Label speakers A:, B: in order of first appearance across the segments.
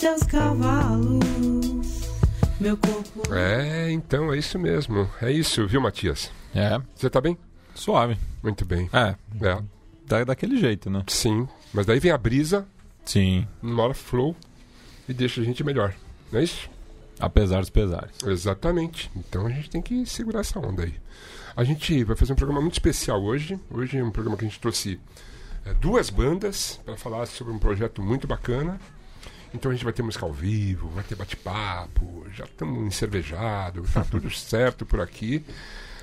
A: seus cavalos. Meu corpo.
B: É, então é isso mesmo. É isso, viu, Matias?
C: É,
B: Você tá bem?
C: suave.
B: Muito bem.
C: É,
B: É.
C: da, daquele jeito, né?
B: Sim. Mas daí vem a brisa,
C: Sim,
B: uma hora flow, e deixa a gente melhor. Não é isso?
C: apesar dos pesares.
B: Exatamente. Então a gente tem que segurar essa onda aí. A gente vai fazer um programa muito especial hoje. Hoje é um programa que a gente trouxe é, duas bandas para falar sobre um projeto muito bacana. Então a gente vai ter música ao vivo, vai ter bate-papo, já estamos encervejados, tá tudo certo por aqui.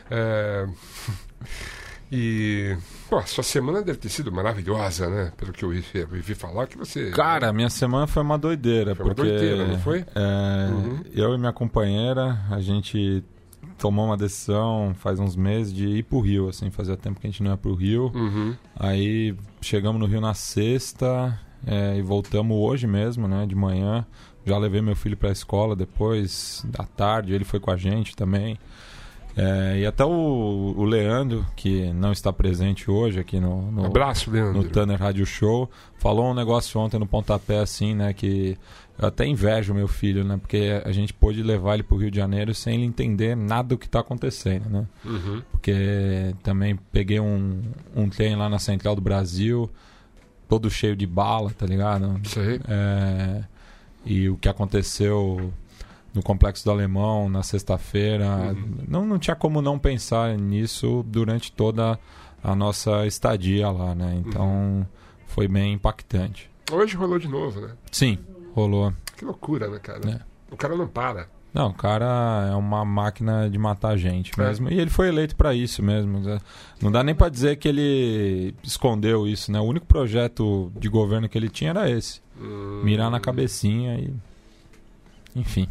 B: É, E. Pô, sua semana deve ter sido maravilhosa, né? Pelo que eu ouvi, eu ouvi falar que você.
C: Cara, minha semana foi uma doideira.
B: Foi uma
C: porque,
B: doideira, não foi?
C: é,
B: Uhum.
C: Eu e minha companheira, a gente tomou uma decisão faz uns meses de ir pro Rio, assim, fazia tempo que a gente não ia pro Rio.
B: Uhum.
C: Aí chegamos no Rio na sexta é, e voltamos hoje mesmo, né, de manhã. Já levei meu filho pra escola depois, da tarde, ele foi com a gente também. É, e até o, o Leandro, que não está presente hoje aqui no, no,
B: Abraço, Leandro.
C: no Tanner Radio Show, falou um negócio ontem no pontapé assim, né, que eu até invejo meu filho, né, porque a gente pôde levar ele pro Rio de Janeiro sem ele entender nada do que tá acontecendo, né?
B: Uhum.
C: Porque também peguei um, um trem lá na Central do Brasil, todo cheio de bala, tá ligado?
B: Aí.
C: É, e o que aconteceu no Complexo do Alemão na sexta-feira,
B: Uhum.
C: não, não tinha como não pensar nisso durante toda a nossa estadia lá, né? Então
B: Uhum.
C: foi bem impactante.
B: Hoje rolou de novo, né?
C: Sim, rolou.
B: Que loucura, né, cara?
C: É.
B: O cara não para.
C: Não, o cara é uma máquina de matar gente
B: É.
C: mesmo. E ele foi eleito pra isso mesmo. né? Não dá nem pra dizer que ele escondeu isso, né? O único projeto de governo que ele tinha era esse.
B: Hum.
C: Mirar na cabecinha e. Enfim.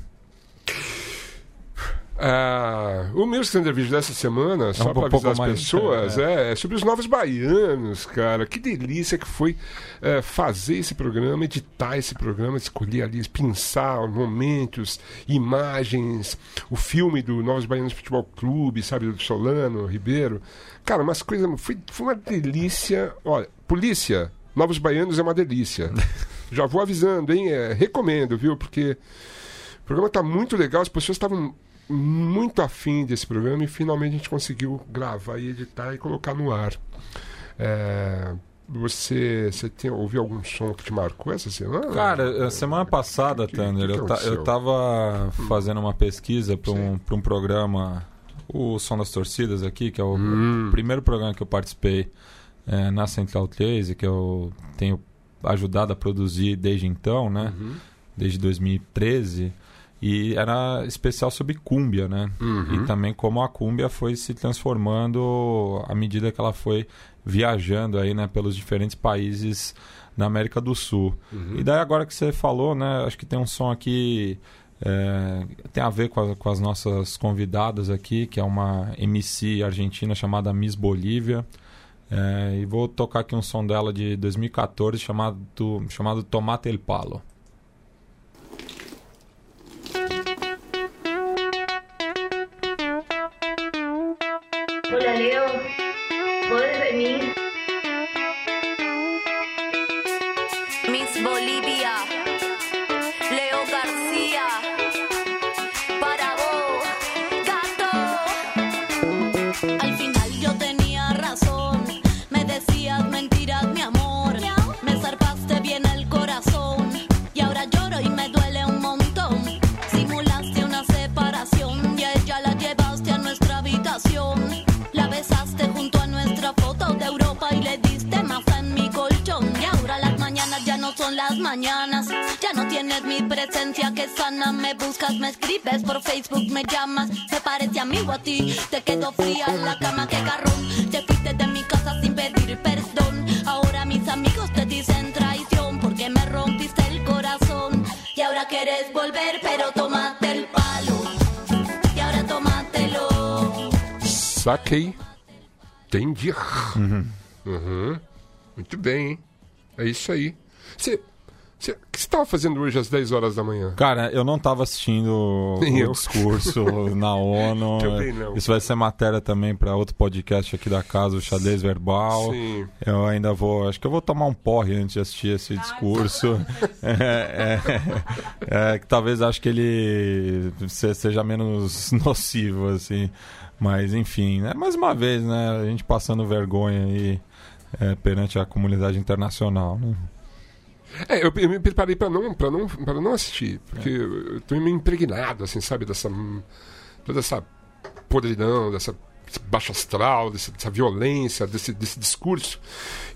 B: Ah, o meu Standard Vídeo dessa semana, só
C: um
B: para avisar as pessoas, é. é sobre os novos baianos, cara. Que delícia que foi é, fazer esse programa, editar esse programa, escolher ali, pensar os momentos, imagens, o filme do Novos Baianos Futebol Clube, sabe, do Solano, Ribeiro. Cara, umas coisas. Foi, foi uma delícia. Olha, polícia, Novos Baianos é uma delícia. Já vou avisando, hein? É, recomendo, viu? Porque o programa tá muito legal, as pessoas estavam muito afim desse programa e finalmente a gente conseguiu gravar e editar e colocar no ar. É, você, você tem, ouviu algum som que te marcou essa semana?
C: Cara, a semana passada,
B: que- que-
C: Thunder,
B: que
C: eu, ta- eu tava fazendo uma pesquisa para um, pra um programa, o Som das Torcidas aqui, que é o
B: Hum.
C: primeiro programa que eu participei é, na Central 13, que eu tenho ajudado a produzir desde então, né?
B: Uhum.
C: Desde 2013. E era especial sobre cúmbia, né?
B: Uhum.
C: E também como a cúmbia foi se transformando à medida que ela foi viajando aí, né, pelos diferentes países na América do Sul.
B: Uhum.
C: E daí agora que você falou, né, acho que tem um som aqui é, tem a ver com, a- com as nossas convidadas aqui, que é uma MC argentina chamada Miss Bolívia. É, e vou tocar aqui um som dela de 2014 chamado, chamado Tomate el Palo.
D: Ti. Te quedo fría en la cama, que garrón. Te fuiste de mi casa sin pedir perdón. Ahora mis amigos te dicen traición porque me rompiste el corazón. Y ahora quieres volver, pero tomate el palo. Y ahora tómatelo.
B: Saquei. Entendi. Uhum. Muito bem? É isso aí. Você Você- O que você estava fazendo hoje às 10 horas da manhã?
C: Cara, eu não tava assistindo
B: Nem
C: o
B: eu.
C: discurso na ONU.
B: Também não.
C: Isso vai ser matéria também para outro podcast aqui da casa, o Xadrez Verbal.
B: Sim.
C: Eu ainda vou. Acho que eu vou tomar um porre antes de assistir esse discurso. É, é, é, que talvez acho que ele se- seja menos nocivo, assim. Mas enfim, né? mais uma vez, né? A gente passando vergonha aí é, perante a comunidade internacional. Né?
B: É, eu, eu me preparei pra não, pra não, pra não assistir, porque eu eu tô meio impregnado, assim, sabe, dessa. toda essa podridão, dessa baixo astral, desse- dessa violência, desse, desse discurso.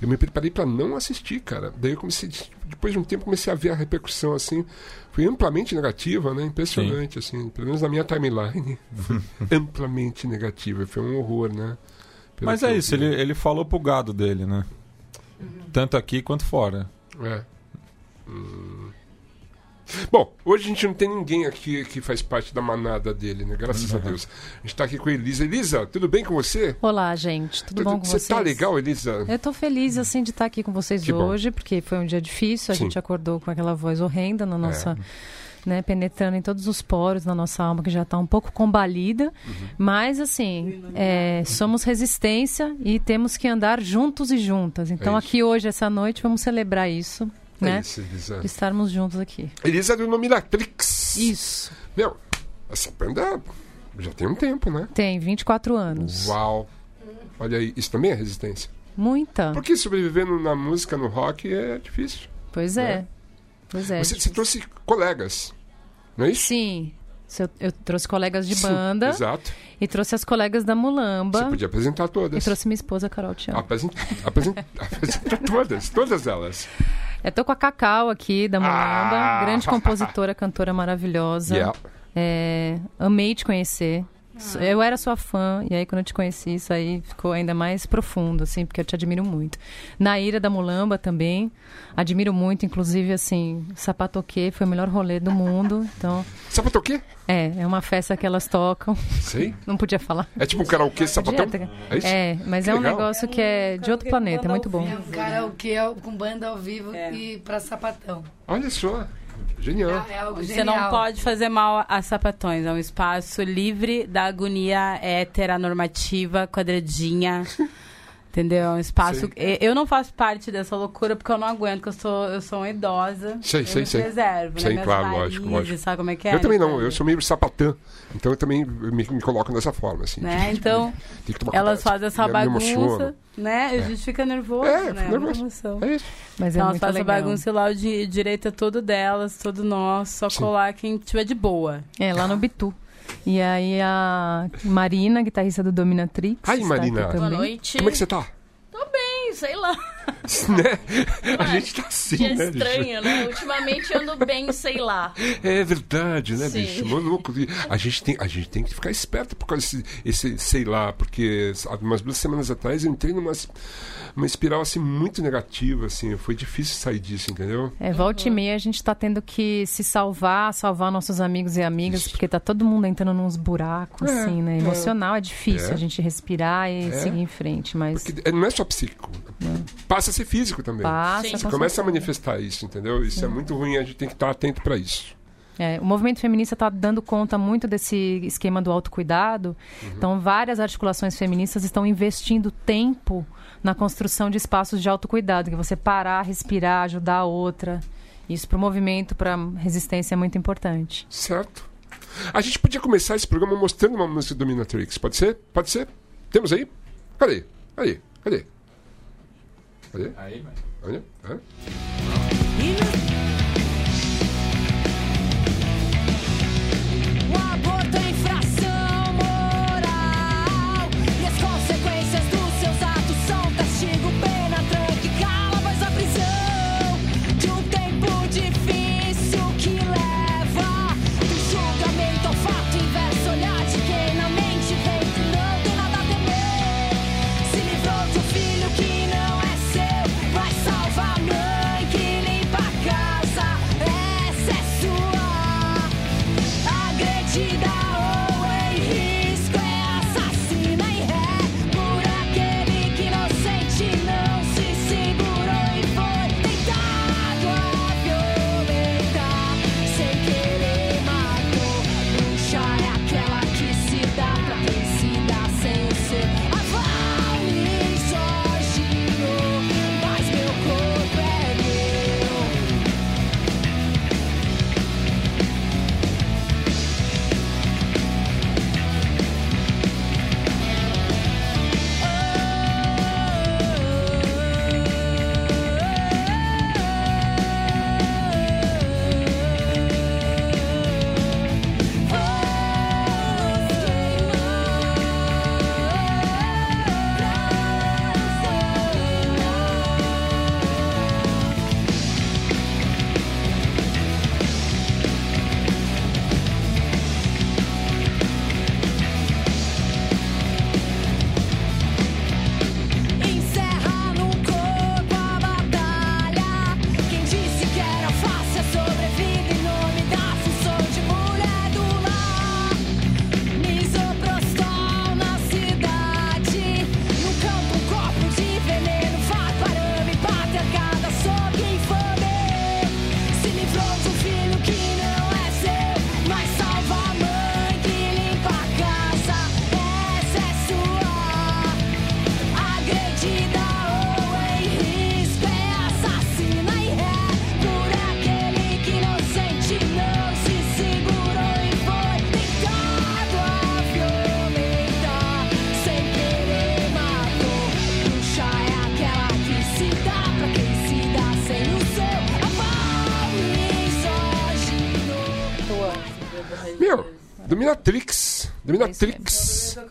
B: Eu me preparei pra não assistir, cara. Daí eu comecei, depois de um tempo, comecei a ver a repercussão, assim. Foi amplamente negativa, né? Impressionante, assim. Pelo menos na minha timeline. Foi amplamente negativa. Foi um horror, né? Pelo
C: Mas é isso,
B: vi.
C: ele, ele falou pro gado dele, né? Tanto aqui quanto fora.
B: É. Hum. Bom, hoje a gente não tem ninguém aqui que faz parte da manada dele, né? Graças a Deus. A gente tá aqui com a Elisa. Elisa, tudo bem com você?
E: Olá, gente. Tudo bom com
B: Você
E: vocês?
B: tá legal, Elisa?
E: Eu tô feliz, assim, de estar aqui com vocês
B: Que bom.
E: hoje, porque foi um dia difícil. A
B: Sim. É.
E: gente acordou com aquela voz horrenda na nossa... Né, penetrando em todos os poros da nossa alma, que já está um pouco combalida.
B: Uhum.
E: Mas, assim, é, somos resistência e temos que andar juntos e juntas. Então,
B: É
E: aqui hoje, essa noite, vamos celebrar isso,
B: É
E: né?
B: isso, Elisa.
E: De estarmos juntos aqui.
B: Elisa do Nominatrix.
E: Isso.
B: Meu, essa banda já tem um tempo, né?
E: Tem 24 anos.
B: Uau. Olha aí, isso também é resistência.
E: Muita.
B: Porque sobrevivendo na música, no rock, é difícil.
E: Pois é.
B: Né?
E: Pois é.
B: Você, você trouxe colegas, não é isso?
E: Sim. Eu, eu trouxe colegas de
B: Sim,
E: banda
B: Exato.
E: e trouxe as colegas da Mulamba.
B: Você podia apresentar
E: E
B: todas.
E: trouxe minha esposa, Carol Tião.
B: Apresenta, apresenta, apresenta todas, todas elas.
E: Eu tô com a Cacau aqui, da Mulamba.
B: Ah!
E: Grande compositora, cantora maravilhosa.
B: Yeah.
E: É, amei te conhecer. Eu era sua fã, e aí quando eu te conheci, isso aí ficou ainda mais profundo, assim, porque eu te admiro muito. Naíra da Mulamba também, admiro muito, inclusive, assim, Sapatoquê foi o melhor rolê do mundo. Então,
B: Sapato o quê?
E: é, é uma festa que elas tocam.
B: Sei.
E: Não podia falar.
B: É tipo um karaokê sapatão? É isso?
E: É, mas
B: Que
E: é um
B: legal.
E: negócio que é de outro planeta, é muito bom.
F: É um karaokê ao- com banda ao vivo e pra sapatão.
B: Olha só. Genial.
F: É algo
G: Você
F: genial.
G: não pode fazer mal a sapatões. É um espaço livre da agonia heteronormativa, quadradinha. Entendeu? É um espaço. Eu não faço parte dessa loucura porque eu não aguento, porque eu sou, eu sou uma idosa.
B: Sei,
G: eu
B: sei,
G: me
B: sei.
G: né?
B: Claro, lógico, lógico.
G: Sabe como é que é?
B: Eu também não,
G: Sabe?
B: eu sou meio sapatã. Então eu também me, me coloco dessa forma, assim.
G: Né? Então,
B: Tem que tomar
G: elas
B: cuidado.
G: fazem essa bagunça, né? E a gente fica nervoso,
B: É,
G: né? É
B: nervoso. É isso.
E: Mas é
G: Então, elas
E: muito
G: fazem a
E: legal.
G: bagunça e lá o di direito é todo delas, todo nosso, só
B: Sim.
G: colar quem tiver de boa.
E: É, lá no Bitu. E aí a Marina, guitarrista do Dominatrix.
B: Ai,
E: está
B: Marina.
E: aqui
B: Boa
E: também.
H: noite.
B: Como é que você tá?
H: Ih, sei lá.
B: né? A gente tá assim,
H: Que é
B: né? bicho?
H: estranho, né? Ultimamente eu ando bem, sei lá.
B: É verdade, né,
H: Sim.
B: bicho? Maluco. A gente, tem, a gente tem que ficar esperto por causa desse, esse, sei lá, porque há umas duas semanas atrás eu entrei numa uma espiral assim muito negativa, assim. Foi difícil sair disso, entendeu?
E: É, volta e meia a gente tá tendo que se salvar, salvar nossos amigos e amigas, porque tá todo mundo entrando nos buracos,
B: É,
E: assim, né?
B: é.
E: Emocional é difícil
B: É.
E: a gente respirar e
B: É.
E: seguir em frente, mas
B: Porque é- não é só psíquico. Passa a ser físico também.
E: passa.
H: Sim.
B: Você começa a manifestar isso, entendeu? Isso é muito ruim, a gente tem que estar atento para isso.
E: É, o movimento feminista está dando conta muito desse esquema do autocuidado. Então, várias articulações feministas estão investindo tempo na construção de espaços de autocuidado, que você parar, respirar, ajudar a outra. Isso para o movimento, para resistência é muito importante.
B: Certo? A gente podia começar esse programa mostrando uma música do Dominatrix. Pode ser? Pode ser? Temos aí? Cadê? Cadê? Cadê? Cadê?
C: Aí,
B: Olha. Hã?
D: O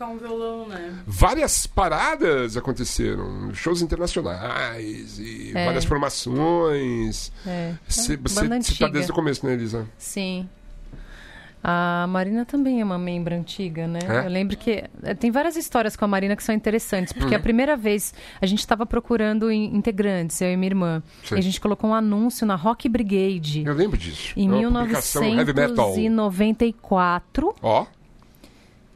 D: um
H: violão, né?
B: Várias paradas aconteceram. Shows internacionais e
E: É.
B: várias formações.
E: É.
B: Você tá
E: antiga.
B: desde o começo, né, Elisa?
E: Sim. A Marina também é uma membro antiga, né?
B: É?
E: Eu lembro que eh, tem várias histórias com a Marina que são interessantes, porque
B: Hum.
E: a primeira vez a gente estava procurando in- integrantes, eu e minha irmã,
B: Sim.
E: e a gente colocou um anúncio na Rock Brigade
B: Eu lembro disso.
E: em
B: É uma publicação heavy metal.
E: 1994.
B: Ó,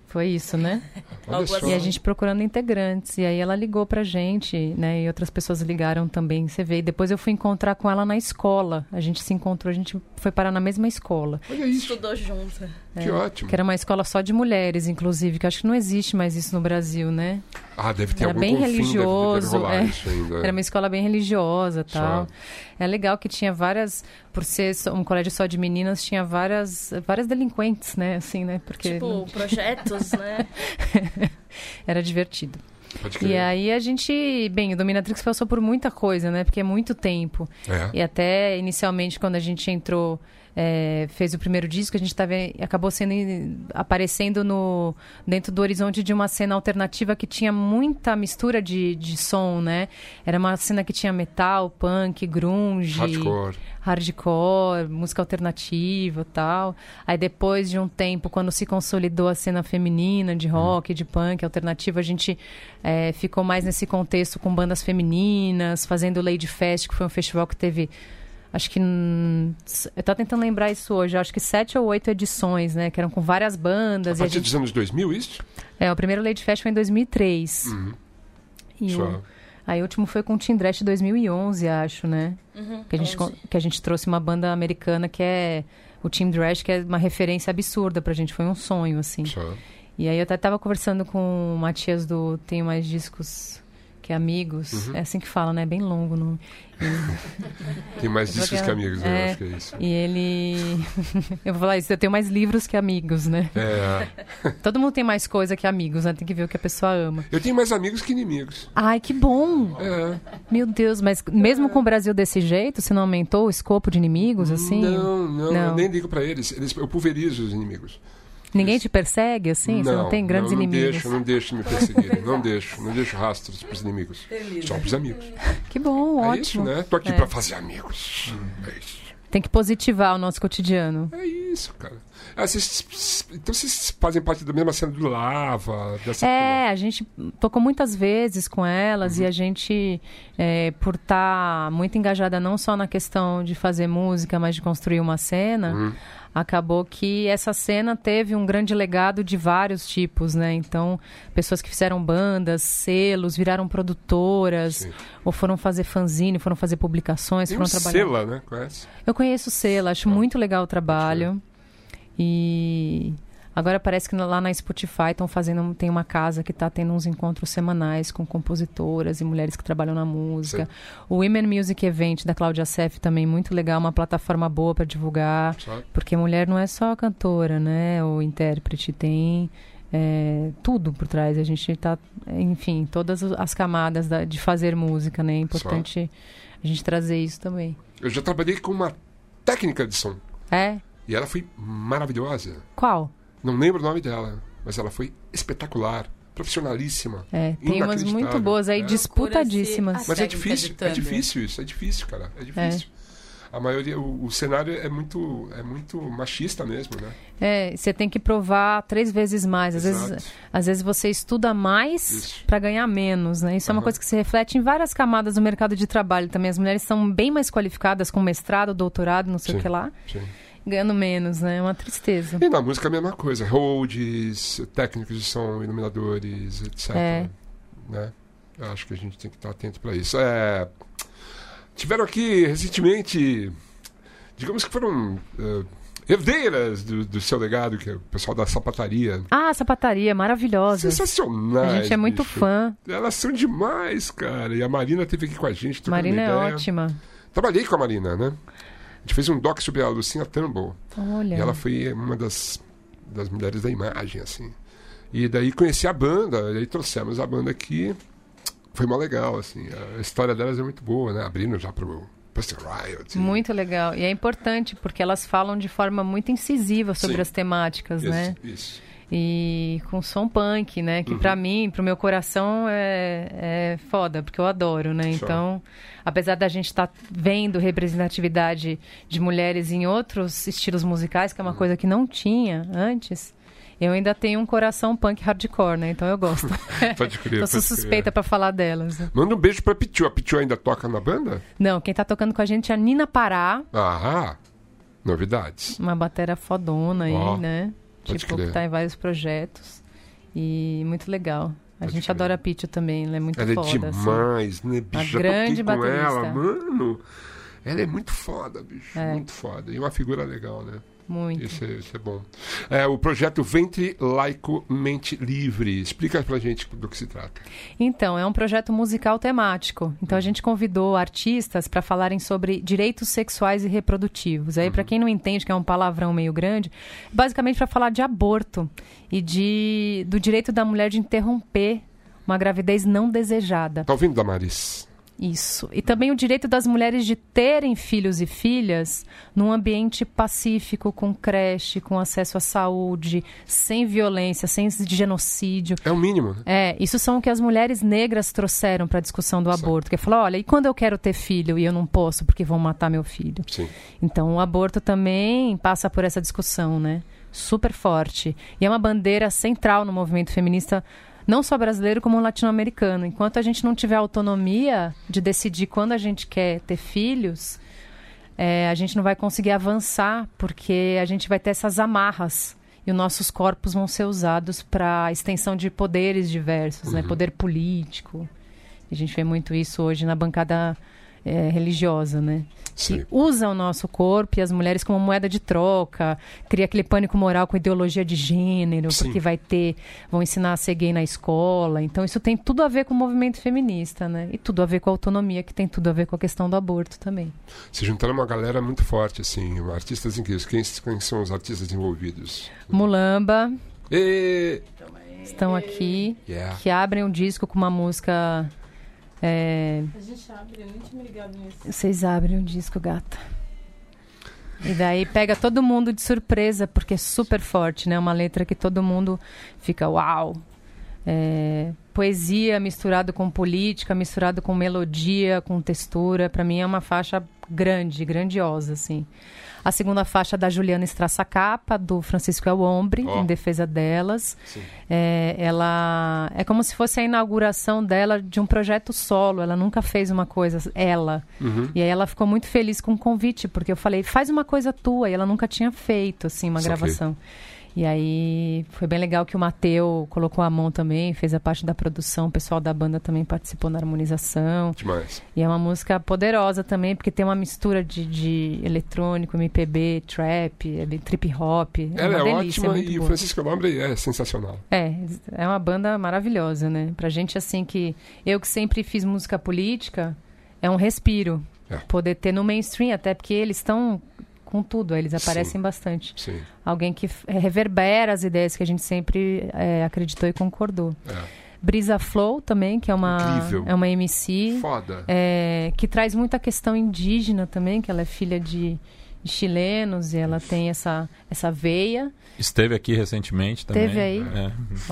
E: Foi isso, né?
B: Olha
H: Algo
B: só.
E: E a gente procurando integrantes. E aí ela ligou pra gente, né? E outras pessoas ligaram também. Você vê. E depois eu fui encontrar com ela na escola. A gente se encontrou, a gente foi parar na mesma escola.
B: Olha isso.
H: Estudou junto.
B: Que ótimo.
E: Que era uma escola só de mulheres, inclusive, que eu acho que não existe mais isso no Brasil, né?
B: Ah, deve ter
E: Era
B: algum
E: bem
B: confim, deve- deve
E: religioso,
B: rolar
E: é.
B: isso ainda.
E: Era uma escola bem religiosa tal.
B: Só.
E: É legal que tinha várias, por ser um colégio só de meninas, tinha várias, várias delinquentes, né? Assim, né? Porque
H: Tipo, projetos, né?
E: era divertido.
B: Pode
E: E aí a gente, bem, o Dominatrix passou por muita coisa, né? Porque é muito tempo.
B: É.
E: E até inicialmente, quando a gente entrou, é, fez o primeiro disco, a gente tava, acabou sendo aparecendo no, dentro do horizonte de uma cena alternativa que tinha muita mistura de, de som, né? Era uma cena que tinha metal, punk, grunge,
B: Hardcore.
E: hardcore, música alternativa tal. Aí depois de um tempo, quando se consolidou a cena feminina de rock, de punk, alternativa, a gente é, ficou mais nesse contexto com bandas femininas, fazendo Lady Fest, que foi um festival que teve. Acho que. Eu tô tentando lembrar isso hoje. Acho que sete ou oito edições, né? Que eram com várias
B: A
E: bandas. E a
B: partir
E: gente...
B: dos anos 2000, isso?
E: É, o primeiro Lady Fest foi em 2003.
B: Uhum.
E: E
B: Só.
E: o... Aí o último foi com o Team Dresh 2011, acho, né?
H: Uhum,
E: Que a, gente,
H: 11.
E: con- que a gente trouxe uma banda americana que é o Team Dresh, que é uma referência absurda pra gente. Foi um sonho, assim.
B: Só.
E: E aí eu até tava conversando com o Matias do Tenho Mais Discos que Amigos.
B: Uhum.
E: É assim que fala, né? Bem longo o nome.
B: Tem mais discos que amigos, né?
E: É.
B: Eu acho que é isso.
E: E ele... eu vou falar isso, eu tenho mais livros que amigos, né?
B: É.
E: Todo mundo tem mais coisa que amigos, né? Tem que ver o que a pessoa ama.
B: Eu tenho mais amigos que inimigos.
E: Ai, que bom!
B: É.
E: Meu Deus, mas mesmo com o Brasil desse jeito, você não aumentou o escopo de inimigos, assim?
B: Não, não,
E: Não.
B: eu nem ligo pra eles. eles. Eu pulverizo os inimigos.
E: Ninguém te persegue, assim? você não tem grandes
B: não, não
E: inimigos?
B: Deixo, não deixo me perseguirem. não deixo, não deixo rastros pros inimigos. Só pros amigos.
E: Que bom,
B: é
E: ótimo.
B: isso, né? Tô aqui
E: É.
B: pra fazer amigos. É isso.
E: Tem que positivar o nosso cotidiano.
B: É isso, cara. Ah, vocês- então vocês fazem parte da mesma cena do Lava, dessa
E: É, a gente tocou muitas vezes com elas
B: Uhum.
E: e a gente, é, por estar muito engajada não só na questão de fazer música, mas de construir uma cena,
B: Uhum.
E: Acabou que essa cena teve um grande legado de vários tipos, né? Então, pessoas que fizeram bandas, selos, viraram produtoras,
B: Sim.
E: ou foram fazer fanzine, foram fazer publicações,
B: Tem
E: foram
B: um
E: trabalhar.
B: Sela, né? Conhece?
E: Eu conheço Sela, acho muito legal o trabalho. E agora parece que lá na Spotify estão fazendo, tem uma casa que está tendo uns encontros semanais com compositoras e mulheres que trabalham na música. O Women Music Event da Cláudia Sef também muito legal, uma plataforma boa para divulgar,
B: Sabe?
E: porque mulher não é só cantora, né, ou intérprete, tem é, tudo por trás. A gente está, enfim, todas as camadas da- de fazer música, né? É importante a gente trazer isso também.
B: Eu já trabalhei com uma técnica de som.
E: É?
B: E ela foi maravilhosa.
E: Qual?
B: Não lembro o nome dela, mas ela foi espetacular, profissionalíssima.
E: É, tem umas muito boas aí,
B: É.
E: disputadíssimas.
B: Mas é difícil, é difícil isso, é difícil, cara, é difícil. A maioria, o, o cenário é muito, é muito machista mesmo, né?
E: É, você tem que provar três vezes mais. Às
B: Exato.
E: vezes, às vezes você estuda mais para ganhar menos, né? Isso é uma coisa que se reflete em várias camadas do mercado de trabalho também. As mulheres são bem mais qualificadas com mestrado, doutorado, não sei
B: Sim.
E: o que lá,
B: Sim.
E: Ganhando menos, né? É uma tristeza.
B: E na música a mesma coisa, holds, técnicos de som, iluminadores, etc.
E: É.
B: Né? Eu acho que a gente tem que estar atento para isso. É, tiveram aqui recentemente, digamos que foram eh, herdeiras do, do seu legado, que é o pessoal da sapataria.
E: Ah, sapataria, maravilhosa.
B: Sensacionais.
E: A gente é muito
B: bicho.
E: fã.
B: Elas são demais, cara. E a Marina esteve aqui com a gente.
E: Marina é ótima.
B: Trabalhei com a Marina, né? A gente fez um doc sobre a Lucinha Turnbull.
E: Olha.
B: E ela foi uma das, das mulheres da imagem, assim. E daí conheci a banda, e aí trouxemos a banda aqui. Foi mó legal, assim. A história delas é muito boa, né? Abrindo já pro, Pussy Riot.
E: Muito legal. E é importante porque elas falam de forma muito incisiva sobre
B: Sim.
E: as temáticas,
B: Isso,
E: né?
B: Isso.
E: E com som punk, né? Que
B: Uhum.
E: pra mim, pro meu coração é, é foda, porque eu adoro, né? Então, apesar da gente estar vendo representatividade de mulheres em outros estilos musicais, que é uma
B: Uhum.
E: coisa que não tinha antes, eu ainda tenho um coração punk hardcore, né? Então eu gosto.
B: Pode crer.
E: eu sou suspeita pra falar delas.
B: Manda um beijo pra Pichu. A Pichu ainda toca na banda?
E: Não, quem tá tocando com a gente é a Nina Pará,
B: Ah, novidades.
E: uma batera fodona aí,
B: Ó,
E: né? Tipo, que tá em vários projetos. E muito legal. A
B: Pode
E: gente
B: crer.
E: adora a Pitty também, ela é muito
B: ela é
E: foda. assim.
B: demais, né, bicho? Já
E: grande baterista.
B: ela, mano. Ela é muito foda, bicho.
E: É.
B: Muito foda. E uma figura legal, né?
E: Muito.
B: Isso é, isso é bom. É, o projeto Ventre Laico Mente Livre. Explica pra gente do que se trata.
E: Então, é um projeto musical temático. Então, a gente convidou artistas para falarem sobre direitos sexuais e reprodutivos. Aí, para quem não entende, que é um palavrão meio grande, basicamente para falar de aborto e de, do direito da mulher de interromper uma gravidez não desejada.
B: Tá ouvindo, Damaris?
E: Isso. E também o direito das mulheres de terem filhos e filhas num ambiente pacífico, com creche, com acesso à saúde, sem violência, sem genocídio.
B: É o mínimo, né?
E: É, isso são o que as mulheres negras trouxeram para a discussão do aborto. Que é falar, olha, e quando eu quero ter filho e eu não posso porque vão matar meu filho?
B: Sim.
E: Então, o aborto também passa por essa discussão, né? Super forte. E é uma bandeira central no movimento feminista, não só brasileiro, como latino-americano. Enquanto a gente não tiver autonomia de decidir quando a gente quer ter filhos, é, a gente não vai conseguir avançar, porque a gente vai ter essas amarras. E os nossos corpos vão ser usados para extensão de poderes diversos, né? Poder político. A gente vê muito isso hoje na bancada é, religiosa, né?
B: Sim.
E: Que usa o nosso corpo e as mulheres como moeda de troca, cria aquele pânico moral com ideologia de gênero,
B: Sim.
E: porque vai ter, vão ensinar a ser gay na escola. Então isso tem tudo a ver com o movimento feminista, né? E tudo a ver com a autonomia, que tem tudo a ver com a questão do aborto também.
B: Se juntaram uma galera muito forte, assim. Artistas incríveis. Quem, quem são os artistas envolvidos?
E: Mulamba
B: E...
E: estão aqui,
B: Yeah.
E: que abrem o disco com uma música. É,
G: A gente abre, eu nem tinha me ligado nisso.
E: Vocês abrem o disco, gata. E daí pega todo mundo de surpresa, porque é super forte, né? Uma letra que todo mundo fica uau. É, poesia misturado com política, misturado com melodia, com textura. Pra mim é uma faixa grande, grandiosa, assim. A segunda faixa da Juliana Strassacapa, do Francisco Elombre,
B: Ó.
E: em defesa delas. É, ela é como se fosse a inauguração dela de um projeto solo. Ela nunca fez uma coisa ela.
B: Uhum.
E: E aí ela ficou muito feliz com o convite, porque eu falei, faz uma coisa tua. E ela nunca tinha feito, assim, uma gravação. E aí foi bem legal que o Mateu colocou a mão também, fez a parte da produção, o pessoal da banda também participou na harmonização.
B: Demais.
E: E é uma música poderosa também, porque tem uma mistura de, de eletrônico, MPB, trap, ele- trip hop. É
B: Ela
E: uma
B: é
E: delícia,
B: ótima
E: muito
B: e o
E: boa.
B: Francisco Lombre é sensacional.
E: É, é uma banda maravilhosa, né? Pra gente, assim, que eu que sempre fiz música política, é um respiro.
B: É.
E: Poder ter no mainstream, até porque eles estão com tudo, eles aparecem
B: Sim.
E: bastante.
B: Sim.
E: Alguém que f- reverbera as ideias que a gente sempre é, acreditou e concordou.
B: É.
E: Brisa Flow também, que é uma,
B: Incrível.
E: é uma MC,
B: Foda.
E: é, que traz muita questão indígena também, que ela é filha de, de chilenos e ela tem essa, essa veia.
C: Esteve aqui recentemente também.
E: Teve aí.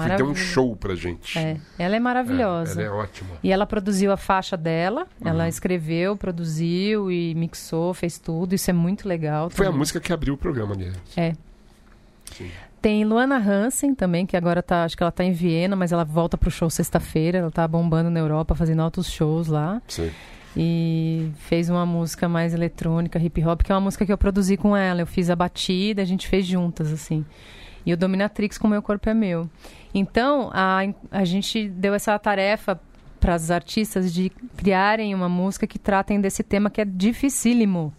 C: É.
B: Deu um show pra gente.
E: É, ela é maravilhosa.
B: É, ela é ótima.
E: E ela produziu a faixa dela,
B: Uhum.
E: ela escreveu, produziu e mixou, fez tudo. Isso é muito legal.
B: Foi a
E: também.
B: música que abriu o programa, aliás.
E: É.
B: Sim.
E: Tem Luana Hansen também, que agora tá, acho que ela tá em Viena, mas ela volta pro show sexta-feira. Ela tá bombando na Europa, fazendo altos shows lá.
B: Sim.
E: E fez uma música mais eletrônica, hip hop, que é uma música que eu produzi com ela. Eu fiz a batida, a gente fez juntas, assim. E o Dominatrix com Meu Corpo é Meu. Então, a, a gente deu essa tarefa para as artistas de criarem uma música que tratem desse tema que é dificílimo.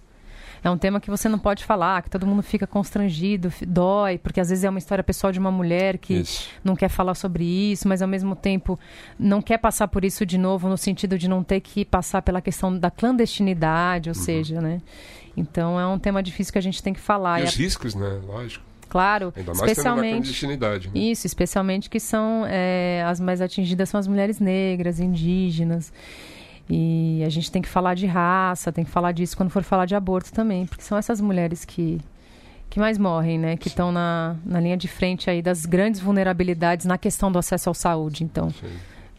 E: É um tema que você não pode falar, que todo mundo fica constrangido, dói, porque às vezes é uma história pessoal de uma mulher que
B: Isso.
E: não quer falar sobre isso, mas ao mesmo tempo não quer passar por isso de novo, no sentido de não ter que passar pela questão da clandestinidade, ou seja, né? Então é um tema difícil que a gente tem que falar.
B: E
E: E
B: os
E: a-
B: riscos, né? Lógico.
E: claro,
B: Ainda mais
E: especialmente
B: clandestinidade. Né?
E: isso, especialmente que são é, as mais atingidas são as mulheres negras, indígenas. E a gente tem que falar de raça, tem que falar disso quando for falar de aborto também, porque são essas mulheres que, que mais morrem, né? Que estão na, na linha de frente aí das grandes vulnerabilidades na questão do acesso à saúde. Então,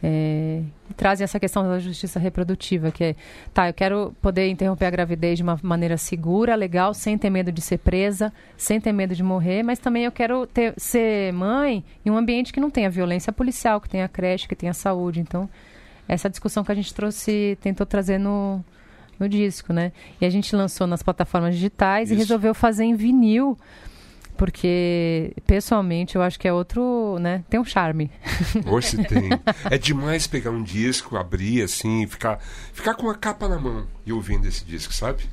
E: é, trazem essa questão da justiça reprodutiva, que é, tá, eu quero poder interromper a gravidez de uma maneira segura, legal, sem ter medo de ser presa, sem ter medo de morrer, mas também eu quero ter, ser mãe em um ambiente que não tenha violência policial, que tenha creche, que tenha saúde. Então, essa discussão que a gente trouxe, tentou trazer no, no disco, né? E a gente lançou nas plataformas digitais e
B: Isso.
E: resolveu fazer em vinil, porque pessoalmente eu acho que é outro, né? Tem um charme.
B: Hoje tem. É demais pegar um disco, abrir assim, ficar, ficar com a capa na mão e ouvindo esse disco, sabe?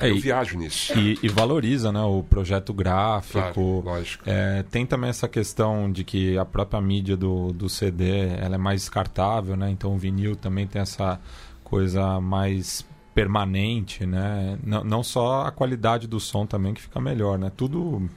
C: É,
B: eu
C: e-
B: viajo nisso.
C: E, e valoriza né, o projeto gráfico.
B: Claro, lógico.
C: É, tem também essa questão de que a própria mídia do, do CD ela é mais descartável, né? Então o vinil também tem essa coisa mais permanente, né? Não, não só a qualidade do som também que fica melhor, né? Tudo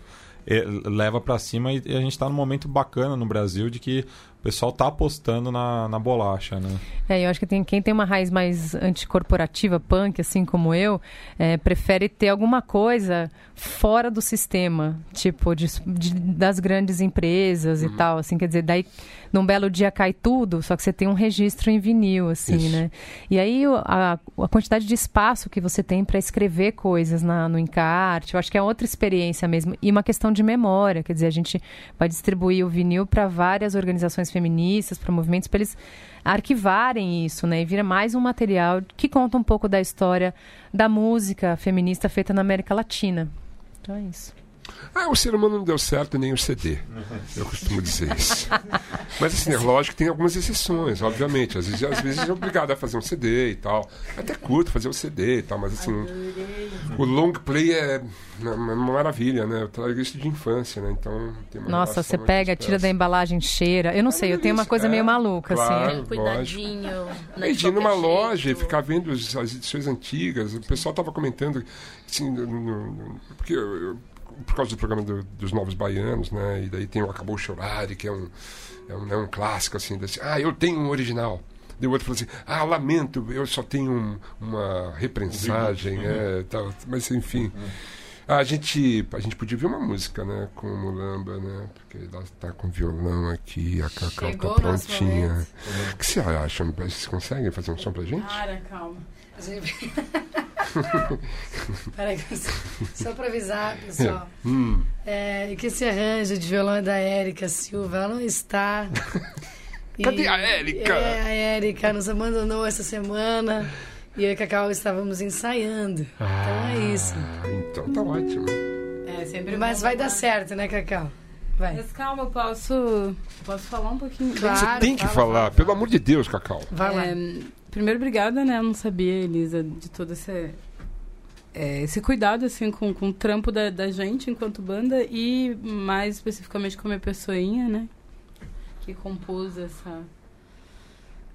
C: leva pra cima e, e a gente tá num momento bacana no Brasil de que o pessoal tá apostando na, na bolacha, né?
E: É, eu acho que tem, quem tem uma raiz mais anticorporativa, punk, assim como eu, é, prefere ter alguma coisa fora do sistema, tipo, de, de- das grandes empresas e tal, assim, quer dizer, daí num belo dia cai tudo, só que você tem um registro em vinil, assim,
B: Isso.
E: né? E aí a, a quantidade de espaço que você tem para escrever coisas na, no encarte, eu acho que é outra experiência mesmo. E uma questão de memória, quer dizer, a gente vai distribuir o vinil para várias organizações feministas, para movimentos, para eles arquivarem isso, né? E vira mais um material que conta um pouco da história da música feminista feita na América Latina. Então é isso.
B: Ah, o ser humano não deu certo nem o CD. Eu costumo dizer isso. Mas assim, é lógico que tem algumas exceções, obviamente. Às vezes, às vezes é obrigado a fazer um CD e tal. Até curto fazer o CD e tal, mas assim. O long play é uma maravilha, né? Eu trago isso de infância, né? Então tem uma
E: Nossa, você pega, tira da embalagem, cheira. Eu não sei, eu tenho uma coisa
B: É,
E: meio maluca,
B: claro.
E: assim.
H: Cuidadinho. é
B: E
H: de
B: ir numa loja e ficar vendo as, edições antigas. O pessoal estava comentando, assim, no- no- no- porque eu- eu- por causa do programa do- dos Novos Baianos, né? E daí tem o Acabou Chorar, que é um, é um, né, um clássico, assim, desse, ah, eu tenho um original. Daí o outro falou assim, ah, lamento, eu só tenho um- uma reprensagem, é, tal. mas enfim. A gente, a gente podia ver uma música, né, com o Mulamba, né, porque ela tá com violão aqui, a Cacau
F: Chegou
B: tá
F: o nosso
B: prontinha. O que você acha? Vocês conseguem fazer um som pra gente?
G: Para, calma.
F: Peraí, só pra avisar, pessoal.
B: Hum,
F: É, que esse arranjo de violão é da Érica Silva, ela não está. E-
B: Cadê a Érica?
F: É, a Érica nos abandonou essa semana e eu e a Cacau estávamos ensaiando. Então é isso.
B: ah, então tá ótimo.
G: É, sempre
F: Mas vai dar certo, né, Cacau? Vai.
G: Mas calma, eu posso, posso falar um pouquinho?
F: Claro.
B: Você tem que
F: fala,
B: falar,
F: fala,
B: pelo amor de Deus, Cacau.
F: Vai lá.
G: É, primeiro, obrigada, né? Eu não sabia, Elisa, de todo esse, é, esse cuidado, assim, com, com o trampo da, da gente enquanto banda e mais especificamente com a minha pessoinha, né? Que compôs essa,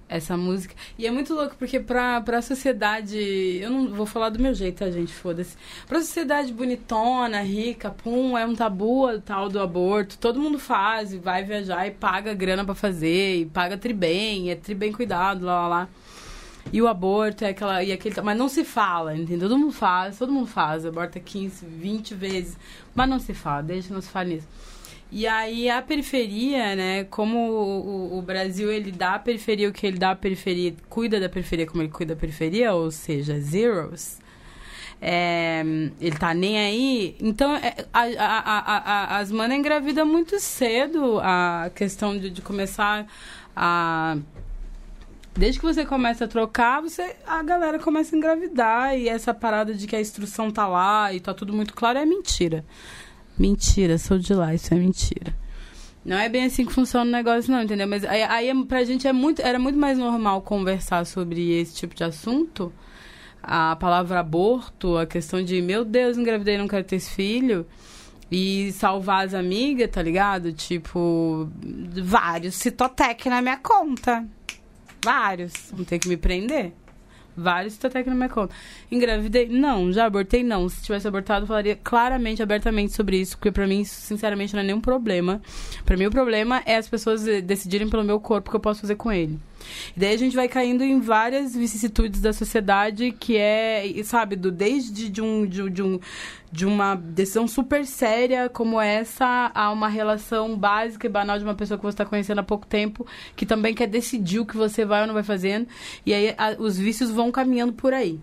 G: essa música. E é muito louco, porque pra, pra sociedade... Eu não vou falar do meu jeito, tá, gente? Foda-se. Pra sociedade bonitona, rica, pum, é um tabu tal do aborto. Todo mundo faz, vai viajar e paga grana pra fazer, e paga tri bem, é tri bem cuidado, lá, lá, lá. E o aborto é aquela. E aquele, mas não se fala, entendeu? Todo mundo faz, todo mundo faz, aborta 15, 20 vezes. Mas não se fala, deixa não se fala nisso. E aí a periferia, né? Como o, o- Brasil ele dá a periferia o que ele dá a periferia, cuida da periferia como ele cuida da periferia, ou seja, zeros. É, ele tá nem aí. Então, é, a, a, a, as manas engravidam muito cedo a questão de, de começar a Desde que você começa a trocar, você, a galera começa a engravidar. E essa parada de que a instrução tá lá e tá tudo muito claro é mentira. Mentira, sou de lá, isso é mentira. Não é bem assim que funciona o negócio, não, entendeu? Mas aí, aí pra gente é muito, era muito mais normal conversar sobre esse tipo de assunto. A palavra aborto, a questão de, meu Deus, engravidei, não quero ter esse filho. E salvar as amigas, tá ligado? Tipo, vários citotec na minha conta. Vários. Vão ter que me prender. Vários citotec na minha conta. Engravidei? Não. Já abortei? Não. Se tivesse abortado, eu falaria claramente, abertamente sobre isso, porque pra mim, sinceramente, não é nenhum problema. Pra mim, o problema é as pessoas decidirem pelo meu corpo o que eu posso fazer com ele. E daí a gente vai caindo em várias vicissitudes da sociedade que é, sabe, do desde de um, de, de um de uma decisão super séria como essa a uma relação básica e banal de uma pessoa que você está conhecendo há pouco tempo, que também quer decidir o que você vai ou não vai fazendo. E aí a- os vícios vão caminhando por aí.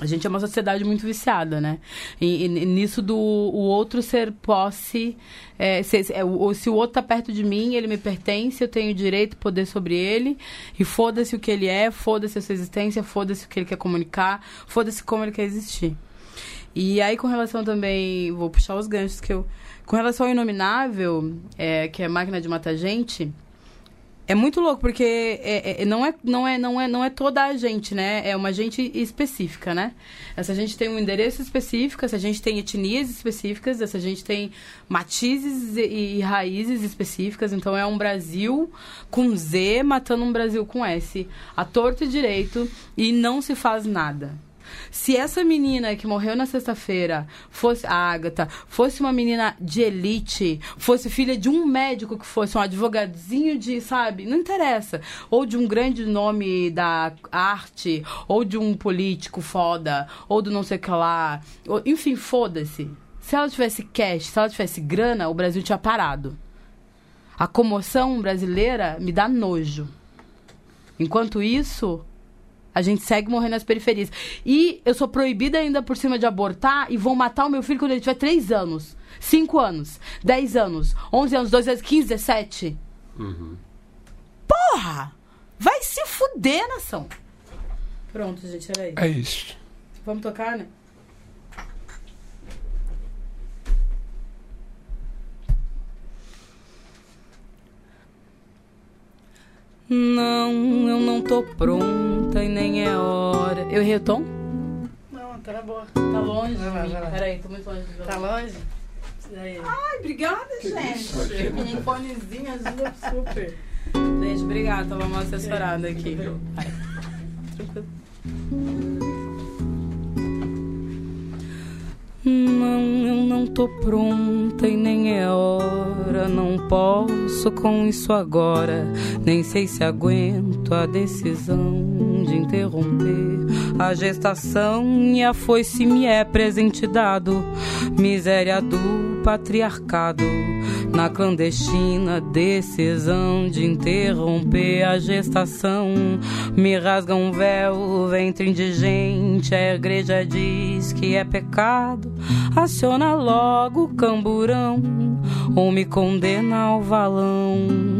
G: A gente é uma sociedade muito viciada, né? E, e nisso do o outro ser posse, é, se, é, o- se o outro tá perto de mim, ele me pertence, eu tenho direito, poder sobre ele, e foda-se o que ele é, foda-se a sua existência, foda-se o que ele quer comunicar, foda-se como ele quer existir. E aí, com relação também, vou puxar os ganchos que eu. Com relação ao Inominável, é, que é Máquina de Matar Gente, é muito louco, porque é, é- não, é, não, é, não, é, não é toda a gente, né? É uma gente específica, né? Essa gente tem um endereço específico, essa gente tem etnias específicas, essa gente tem matizes e, e raízes específicas. Então é um Brasil com Z matando um Brasil com S. A torto e direito e não se faz nada. Se essa menina que morreu na sexta-feira fosse a Agatha, fosse uma menina de elite, fosse filha de um médico que fosse um advogadinho de, sabe, não interessa, ou de um grande nome da arte, ou de um político foda, ou do não sei o que lá, ou- enfim, foda-se. Se ela tivesse cash, se ela tivesse grana, o Brasil tinha parado. A comoção brasileira me dá nojo. Enquanto isso, a gente segue morrendo nas periferias. E eu sou proibida ainda por cima de abortar e vão matar o meu filho quando ele tiver 3 anos, 5 anos, 10 anos, 11 anos, 12 anos, 15, 17. Porra! Vai se fuder, nação. Pronto, gente, era isso.
B: É isso.
G: Vamos tocar, né? Não, eu não tô pronta e nem é hora. Eu errei o tom?
F: Não, tá na boa.
G: Tá longe?
F: Vai lá, vai lá.
G: Peraí, tô muito longe. do
F: Tá longe?
G: Ai, obrigada, gente. Um fonezinho ajuda super. Gente, obrigada. Tava mal assessorada aqui. Tranquilo. Não, eu não tô pronta e nem é hora. Não posso com isso agora. Nem sei se aguento a decisão de interromper a gestação. E a foice me é presente dado. Miséria do patriarcado. Na clandestina decisão de interromper a gestação. Me rasga um véu, o ventre indigente. A igreja diz que é pecado. Aciona logo o camburão ou me condena ao valão.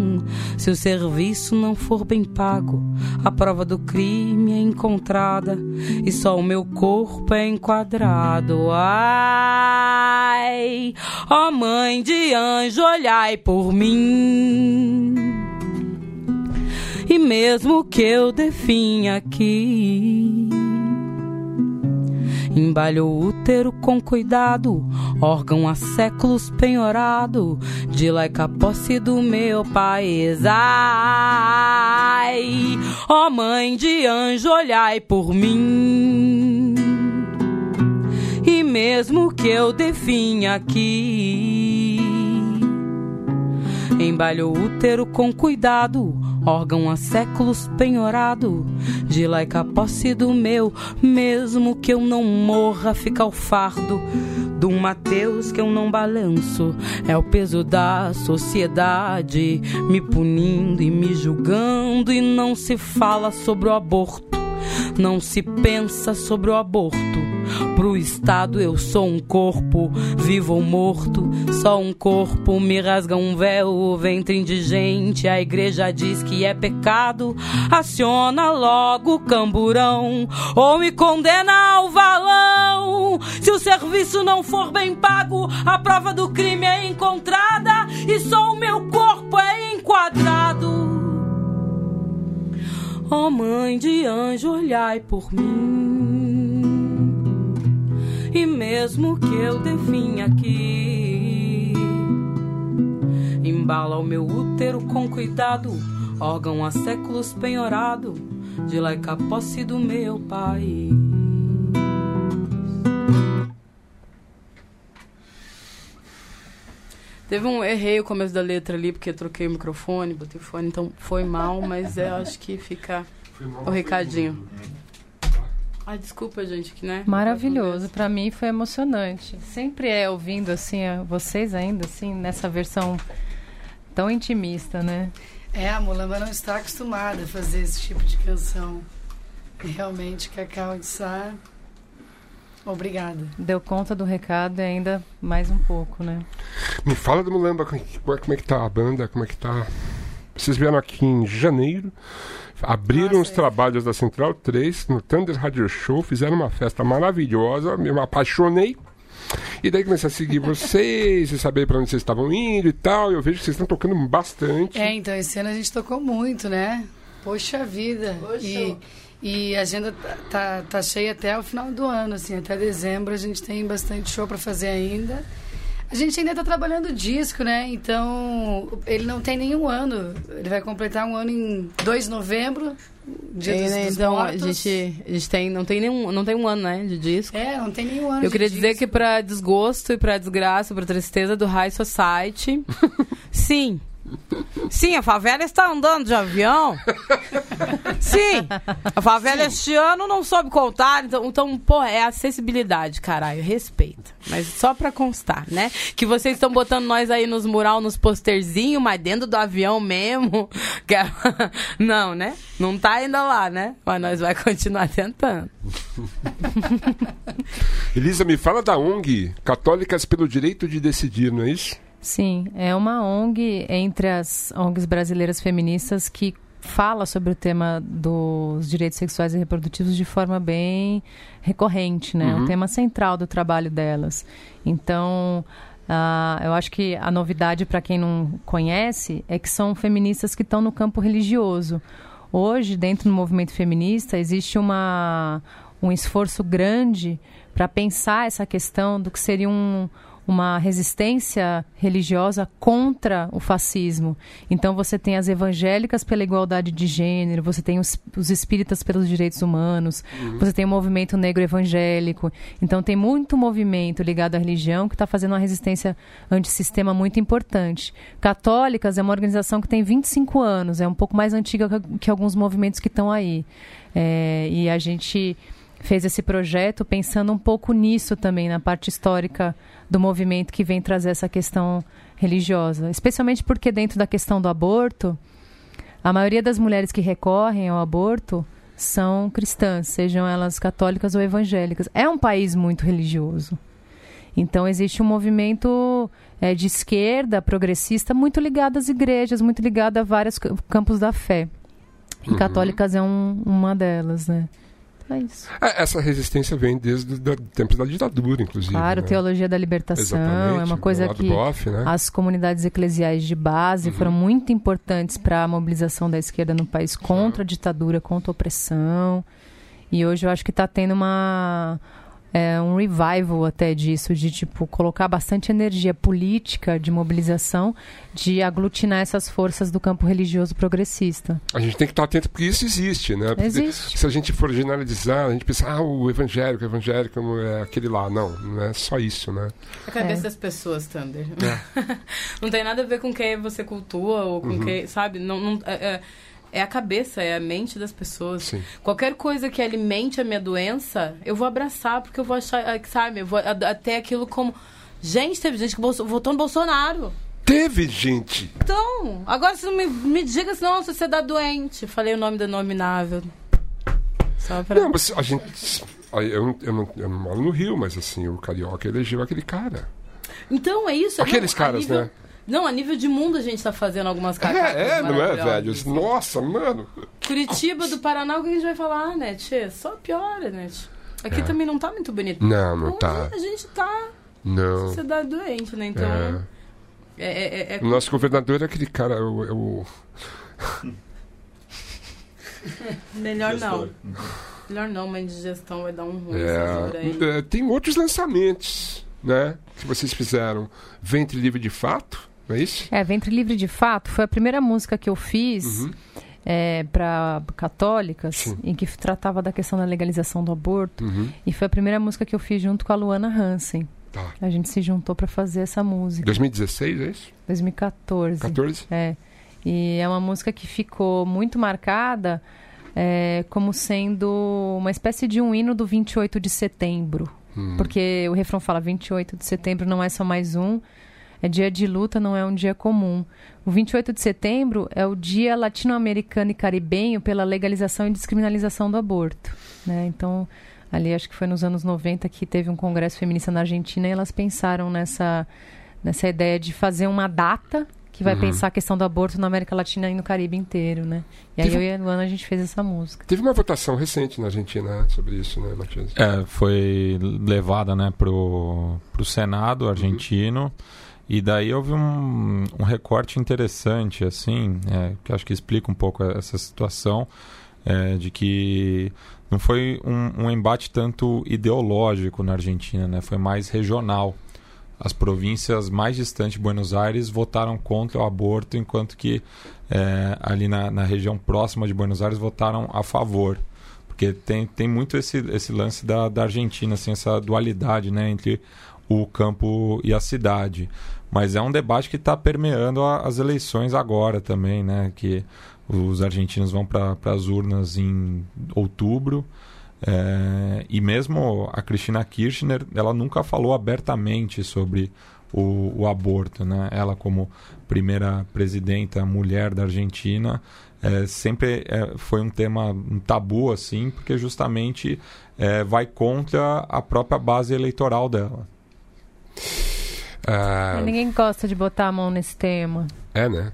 G: Se o serviço não for bem pago, a prova do crime é encontrada e só o meu corpo é enquadrado. Ai, ó mãe de anjo, olhai por mim. E mesmo que eu definha aqui, Embalho o útero com cuidado, órgão há séculos penhorado, de laica posse do meu país. Ai, ó mãe de anjo, olhai por mim. E mesmo que eu definha aqui, Embalho o útero com cuidado, órgão há séculos penhorado, de laica posse do meu, mesmo que eu não morra, fica o fardo um Mateus que eu não balanço. É o peso da sociedade me punindo e me julgando, e não se fala sobre o aborto, não se pensa sobre o aborto. Pro Estado eu sou um corpo, vivo ou morto, só um corpo. Me rasga um véu, o ventre indigente. A igreja diz que é pecado. Aciona logo o camburão, ou me condena ao valão. Se o serviço não for bem pago, a prova do crime é encontrada e só o meu corpo é enquadrado. Ó mãe de anjo, olhai por mim. E mesmo que eu definha aqui, embala o meu útero com cuidado, órgão há séculos penhorado, de laica posse do meu país. Teve um. Errei o começo da letra ali, porque eu troquei o microfone, botei fone, então foi mal, mas eu acho que fica o recadinho. Ai, desculpa, gente, que né?
E: Maravilhoso, para mim foi emocionante. Sempre é ouvindo assim a- vocês ainda assim nessa versão tão intimista, né?
F: É, a Mulamba não está acostumada a fazer esse tipo de canção. E realmente, Cacau de Sá, obrigada.
E: Deu conta do recado e ainda mais um pouco, né?
B: Me fala do Mulamba, como é que- como é que tá a banda, como é que tá. Vocês vieram aqui em janeiro, abriram
F: Nossa,
B: os
F: é.
B: trabalhos da Central 3 no Thunder Radio Show, fizeram uma festa maravilhosa, me apaixonei. E daí comecei a seguir vocês, e saber pra onde vocês estavam indo e tal. E eu vejo que vocês estão tocando bastante.
F: É, então, esse ano a gente tocou muito, né? Poxa vida. E, e a agenda tá, tá, tá cheia até o final do ano, assim, até dezembro a gente tem bastante show pra fazer ainda. A gente ainda tá trabalhando o disco, né? Então, ele não tem nenhum ano. Ele vai completar um ano em 2 de novembro, dia
G: É,
F: dos,
G: né,
F: dos
G: então,
F: mortos.
G: a gente, a gente tem, não tem nenhum, não tem um ano, né, de disco.
F: É, não tem nenhum ano
G: Eu
F: de
G: queria dizer
F: disco.
G: que pra desgosto e pra desgraça, pra tristeza do High Society, sim. Sim, a favela está andando de avião. Sim, a favela este ano não soube contar. Então, então pô, é acessibilidade, caralho. Respeita. Mas só pra constar, né? Que vocês estão botando nós aí nos mural, nos posterzinhos, mas dentro do avião mesmo. que é- Não, né? Não tá ainda lá, né? Mas nós vai continuar tentando.
B: Elisa, me fala da ONG, Católicas pelo Direito de Decidir, não é isso?
E: Sim, é uma ONG entre as ONGs brasileiras feministas que fala sobre o tema dos direitos sexuais e reprodutivos de forma bem recorrente, né? É um tema central do trabalho delas. Então, ah, eu acho que a novidade para quem não conhece é que são feministas que estão no campo religioso. Hoje, dentro do movimento feminista, existe uma, um esforço grande para pensar essa questão do que seria um, uma resistência religiosa contra o fascismo. Então você tem as evangélicas pela igualdade de gênero, você tem os, os espíritas pelos direitos humanos, você tem o movimento negro evangélico. Então tem muito movimento ligado à religião que está fazendo uma resistência antissistema muito importante. Católicas é uma organização que tem 25 anos, é um pouco mais antiga que, que alguns movimentos que estão aí. É, e a gente fez esse projeto pensando um pouco nisso também, na parte histórica do movimento que vem trazer essa questão religiosa. Especialmente porque, dentro da questão do aborto, a maioria das mulheres que recorrem ao aborto são cristãs, sejam elas católicas ou evangélicas. É um país muito religioso. Então, existe um movimento é, de esquerda, progressista, muito ligado às igrejas, muito ligado a vários campos da fé. E católicas é um, uma delas, né? É isso.
B: É, essa resistência vem desde os tempos da ditadura, inclusive.
E: Claro,
B: né?
E: teologia da libertação
B: Exatamente,
E: é uma coisa que
B: Boff, né?
E: as comunidades eclesiais de base foram muito importantes para a mobilização da esquerda no país contra a ditadura, contra a opressão. E hoje eu acho que está tendo uma é, um revival até disso, de tipo colocar bastante energia política de mobilização, de aglutinar essas forças do campo religioso progressista.
B: A gente tem que estar atento porque isso existe, né? Porque
E: Existe.
B: Se a gente for generalizar, a gente pensa, ah, o evangélico, o evangélico é aquele lá. Não, não é só isso, né?
G: A cabeça
E: É.
G: das pessoas, Thunder. não tem nada a ver com quem você cultua ou com quem, sabe? Não, não- é, é- é a cabeça, é a mente das pessoas.
B: Sim.
G: Qualquer coisa que alimente a minha doença, eu vou abraçar, porque eu vou achar, ah, sabe? Eu vou até aquilo como. Gente, teve gente que votou no Bolsonaro.
B: Teve gente.
G: Então, agora você não me, me diga se não, você dá doente. Falei o nome do nominável. Só pra.
B: Não, mas a gente. Eu, não- eu, não, eu não moro no Rio, mas assim, o Carioca elegeu aquele cara.
G: Então é isso.
B: Aqueles
G: não,
B: caras,
G: nível-
B: né?
G: Não, a nível de mundo a gente tá fazendo algumas cacatas
B: É, é, não é, velho?
G: assim.
B: Nossa, mano.
G: Curitiba do Paraná, o que a gente vai falar, né, Tchê? Só piora, né, Tchê? Aqui também não tá muito bonito.
B: É. Não, não
G: Onde
B: tá.
G: A gente tá
B: Não.
G: sociedade doente, né? Então.
B: É.
G: É, é, é, é-
B: O nosso governador é aquele cara, é o. é o-
G: melhor não. Melhor não, uma indigestão vai dar um ruim
B: é, é, tem outros lançamentos, né? Que vocês fizeram. Ventre Livre de Fato, é isso?
E: É, Ventre Livre de Fato foi a primeira música que eu fiz
B: Uhum.
E: para católicas,
B: Sim.
E: em que tratava da questão da legalização do aborto.
B: Uhum.
E: E foi a primeira música que eu fiz junto com a Luana Hansen.
B: Tá.
E: A gente se juntou para fazer essa música.
B: 2016, é isso?
E: 2014.
B: 14?
E: É. E é uma música que ficou muito marcada é, como sendo uma espécie de um hino do 28 de setembro.
B: Hum.
E: Porque o refrão fala 28 de setembro não é só mais um, é dia de luta, não é um dia comum. O 28 de setembro é o dia latino-americano e caribenho pela legalização e descriminalização do aborto. Né? Então, ali acho que foi nos anos 90 que teve um congresso feminista na Argentina e elas pensaram nessa, nessa ideia de fazer uma data que vai
B: Uhum.
E: pensar a questão do aborto na América Latina e no Caribe inteiro, né? E aí
B: Teve-
E: eu e a Luana a gente fez essa música.
B: Teve uma votação recente na Argentina né, sobre isso, né, Matias?
C: É, foi levada né, pro, pro Senado argentino. E daí houve um, um recorte interessante, assim, é, que acho que explica um pouco essa situação, é, de que não foi um, um embate tanto ideológico na Argentina, né, foi mais regional. As províncias mais distantes de Buenos Aires votaram contra o aborto, enquanto que é, ali na, na região próxima de Buenos Aires votaram a favor. Porque tem, tem muito esse, esse lance da, da Argentina, assim, essa dualidade né, entre o campo e a cidade. Mas é um debate que está permeando a- as eleições agora também, né? Que os argentinos vão para as urnas em outubro. é, e mesmo a Cristina Kirchner, ela nunca falou abertamente sobre o, o aborto, né? Ela como primeira presidenta mulher da Argentina, é, sempre é, foi um tema um tabu assim, porque justamente é, vai contra a própria base eleitoral dela.
B: Ah,
E: Ninguém gosta de botar a mão nesse tema.
B: é, né?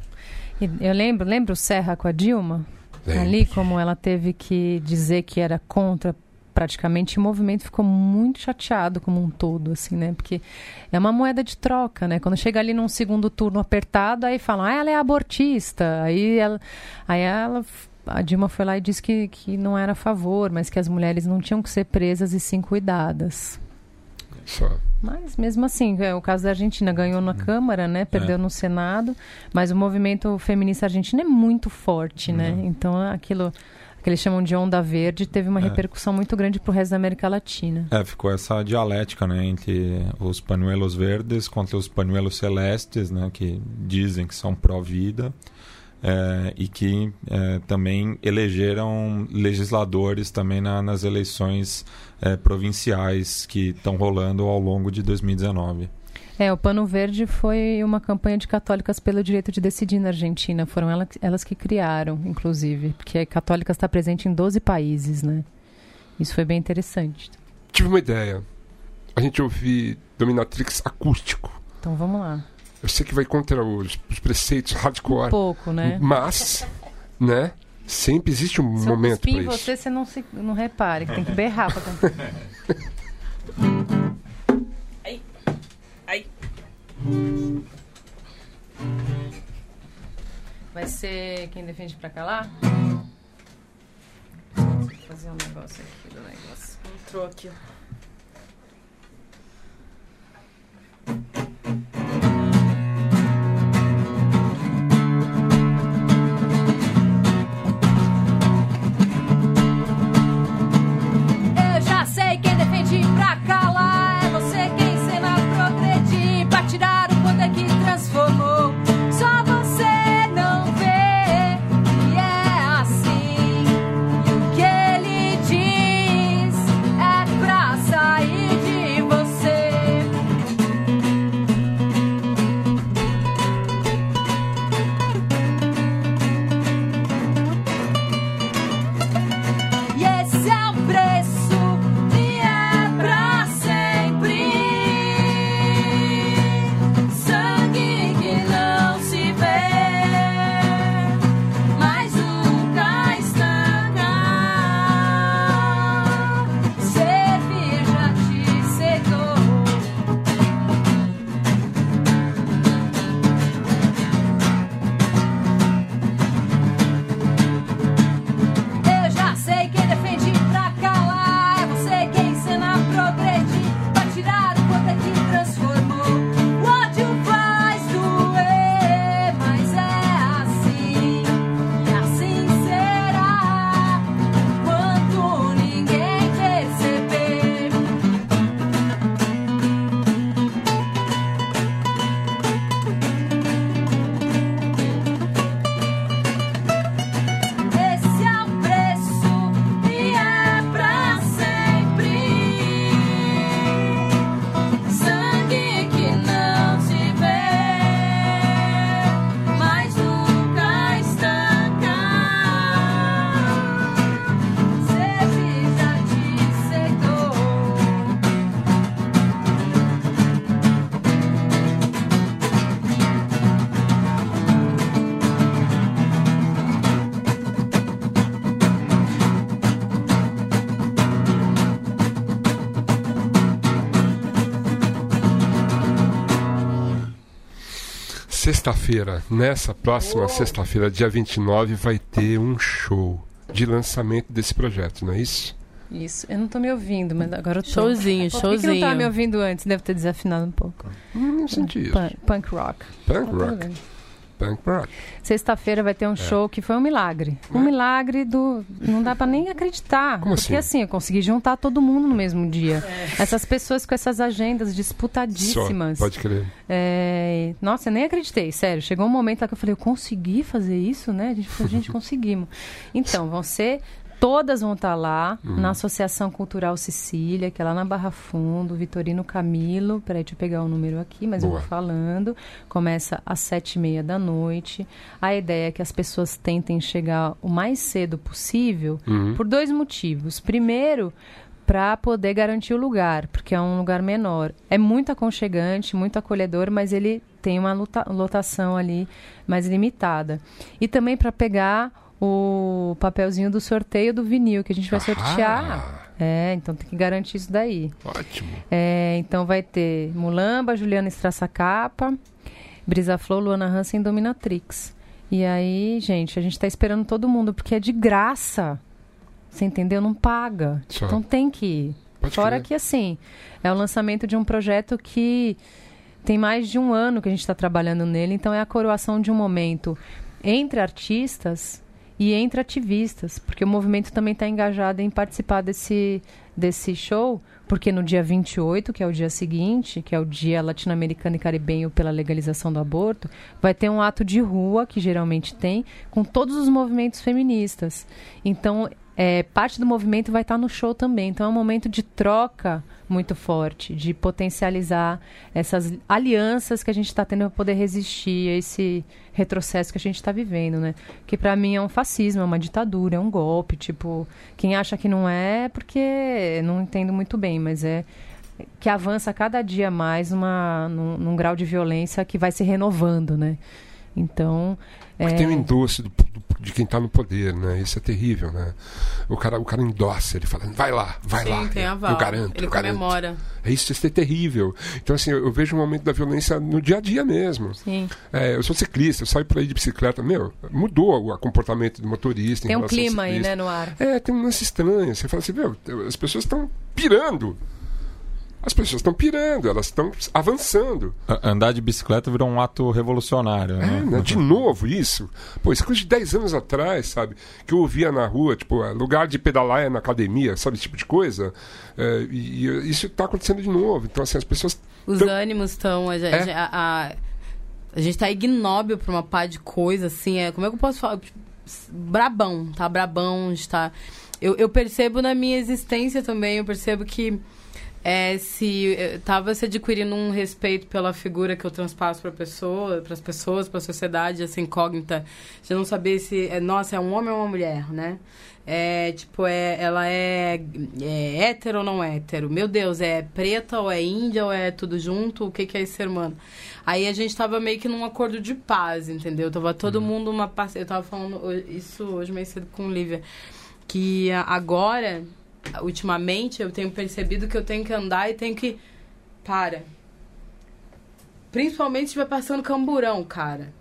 E: Eu lembro, lembra o Serra com a Dilma?
B: Lembro.
E: Ali, como ela teve que dizer que era contra praticamente, o movimento ficou muito chateado como um todo, assim, né? Porque é uma moeda de troca, né? Quando chega ali num segundo turno apertado, aí falam, ah, ela é abortista. Aí ela, aí ela a Dilma foi lá e disse que, que não era a favor, mas que as mulheres não tinham que ser presas e sim cuidadas.
B: Só.
E: Mas mesmo assim, é, o caso da Argentina ganhou na Câmara, né? Perdeu no Senado, mas o movimento feminista argentino é muito forte, né? Então aquilo que eles chamam de onda verde teve uma
C: É.
E: repercussão muito grande pro resto da América Latina.
C: É, ficou essa dialética, né, entre os panuelos verdes contra os panuelos celestes, né, que dizem que são pró-vida, é, e que é, também elegeram legisladores também na- nas eleições é, provinciais que estão rolando ao longo de 2019.
E: É, o Pano Verde foi uma campanha de católicas pelo direito de decidir na Argentina. Foram ela- elas que criaram, inclusive, porque católicas está presente em 12 países, né? Isso foi bem interessante.
B: Tive uma ideia. A gente ouvir Dominatrix acústico.
E: Então vamos lá.
B: Eu sei que vai contra os, os preceitos hardcore.
E: Um pouco, né?
B: Mas, né? Sempre existe um
E: Se
B: momento para isso.
E: você, você não, se, não repare, que tem que berrar pra cantar.
H: Ai.
E: Vai ser quem defende pra calar? Vou fazer um negócio aqui do negócio.
H: Entrou aqui.
I: Eu
B: Sexta-feira, nessa próxima sexta-feira, dia 29, vai ter um show de lançamento desse projeto, não é isso?
E: Isso. Eu não tô me ouvindo, mas agora eu tô.
G: Showzinho,
E: Pô, Por que não tava
G: showzinho.
E: me ouvindo antes? Deve ter desafinado um pouco.
B: Hum, não senti isso.
E: Punk, punk rock.
B: Punk
E: Tá
B: rock.
E: vendo?
B: Punk rock.
E: Sexta-feira vai ter um show que foi um milagre. Um milagre do. Não dá pra nem acreditar.
B: Como
E: porque
B: assim?
E: assim, eu consegui juntar todo mundo no mesmo dia. Essas pessoas com essas agendas disputadíssimas.
B: Só, pode crer.
E: É, Nossa, eu nem acreditei, sério. Chegou um momento lá que eu falei, eu consegui fazer isso, né? A gente falou, gente, conseguimos. Então, vão ser. Todas vão estar lá
B: Uhum.
E: na Associação Cultural Sicília, que é lá na Barra Fundo, Vitorino Camilo. Peraí, deixa eu pegar o número aqui, mas eu
B: Boa.
E: vou falando. Começa às sete e meia da noite. A ideia é que as pessoas tentem chegar o mais cedo possível
B: Uhum.
E: por dois motivos. Primeiro, para poder garantir o lugar, porque é um lugar menor. É muito aconchegante, muito acolhedor, mas ele tem uma lotação ali mais limitada. E também para pegar o papelzinho do sorteio do vinil que a gente vai
B: Ah.
E: sortear. É, então tem que garantir isso daí.
B: Ótimo.
E: É, então vai ter Mulamba, Juliana Estraça Capa, Brisa Flow, Luana Hansen e Dominatrix. E aí, gente, a gente tá esperando todo mundo, porque é de graça. Você entendeu? Não paga.
B: Só.
E: Então tem que ir.
B: Pode
E: Fora que, assim, é o lançamento de um projeto que tem mais de um ano que a gente está trabalhando nele, então é a coroação de um momento entre artistas e entre ativistas, porque o movimento também está engajado em participar desse, desse show, porque no dia 28, que é o dia seguinte, que é o dia latino-americano e caribenho pela legalização do aborto, vai ter um ato de rua, que geralmente tem, com todos os movimentos feministas. Então, é, parte do movimento vai estar no show também. Então, é um momento de troca muito forte, de potencializar essas alianças que a gente está tendo para poder resistir a esse retrocesso que a gente está vivendo, né? Que para mim é um fascismo, é uma ditadura, é um golpe. Tipo, quem acha que não é, é porque não entendo muito bem, mas é que avança cada dia mais uma, num, num grau de violência que vai se renovando, né? Então,
B: Porque
E: é,
B: tem o endosse do- do- de quem está no poder, né? Isso é terrível, né? O cara, o cara endossa, ele fala, vai lá, vai
G: Sim,
B: lá.
G: tem
B: eu,
G: aval.
B: eu garanto,
G: Ele
B: eu garanto.
G: comemora.
B: É isso, isso é terrível. Então, assim, eu, eu vejo um aumento da violência no dia a dia mesmo.
E: sim.
B: É, eu sou ciclista, eu saio por aí de bicicleta, meu, mudou o comportamento do motorista. em
E: Tem um clima aí, né, no ar.
B: É, tem um lance estranho. Você fala assim, meu, as pessoas estão pirando. As pessoas estão pirando, elas estão avançando.
C: Andar de bicicleta virou um ato revolucionário,
B: É,
C: né?
B: né? De novo isso. Pô, isso é coisa de 10 anos atrás, sabe? Que eu ouvia na rua, tipo, ah, lugar de pedalar é na academia, sabe? Esse tipo de coisa. É, e, e isso está acontecendo de novo. Então, assim, as pessoas.
G: Os
B: tão-
G: ânimos estão. A,
B: É.
G: a, a, a gente tá ignóbil pra uma pá de coisa, assim. É, como é que eu posso falar? Brabão, tá? Brabão, a gente tá. Eu, eu percebo na minha existência também, eu percebo que é, se eh, tava se adquirindo um respeito pela figura que eu transpasso para pessoa, para as pessoas, para a sociedade, essa incógnita de não saber se, é, nossa, é um homem ou uma mulher, né? É, tipo, é, ela é, é hétero ou não hétero? Meu Deus, é preta ou é índia ou é tudo junto? O que, que é esse ser humano? Aí a gente tava meio que num acordo de paz, entendeu? Tava todo mundo uma parce- Eu tava falando isso hoje mais cedo com Lívia. Que agora, ultimamente, eu tenho percebido que eu tenho que andar e tenho que. Para. Principalmente se estiver passando camburão, cara.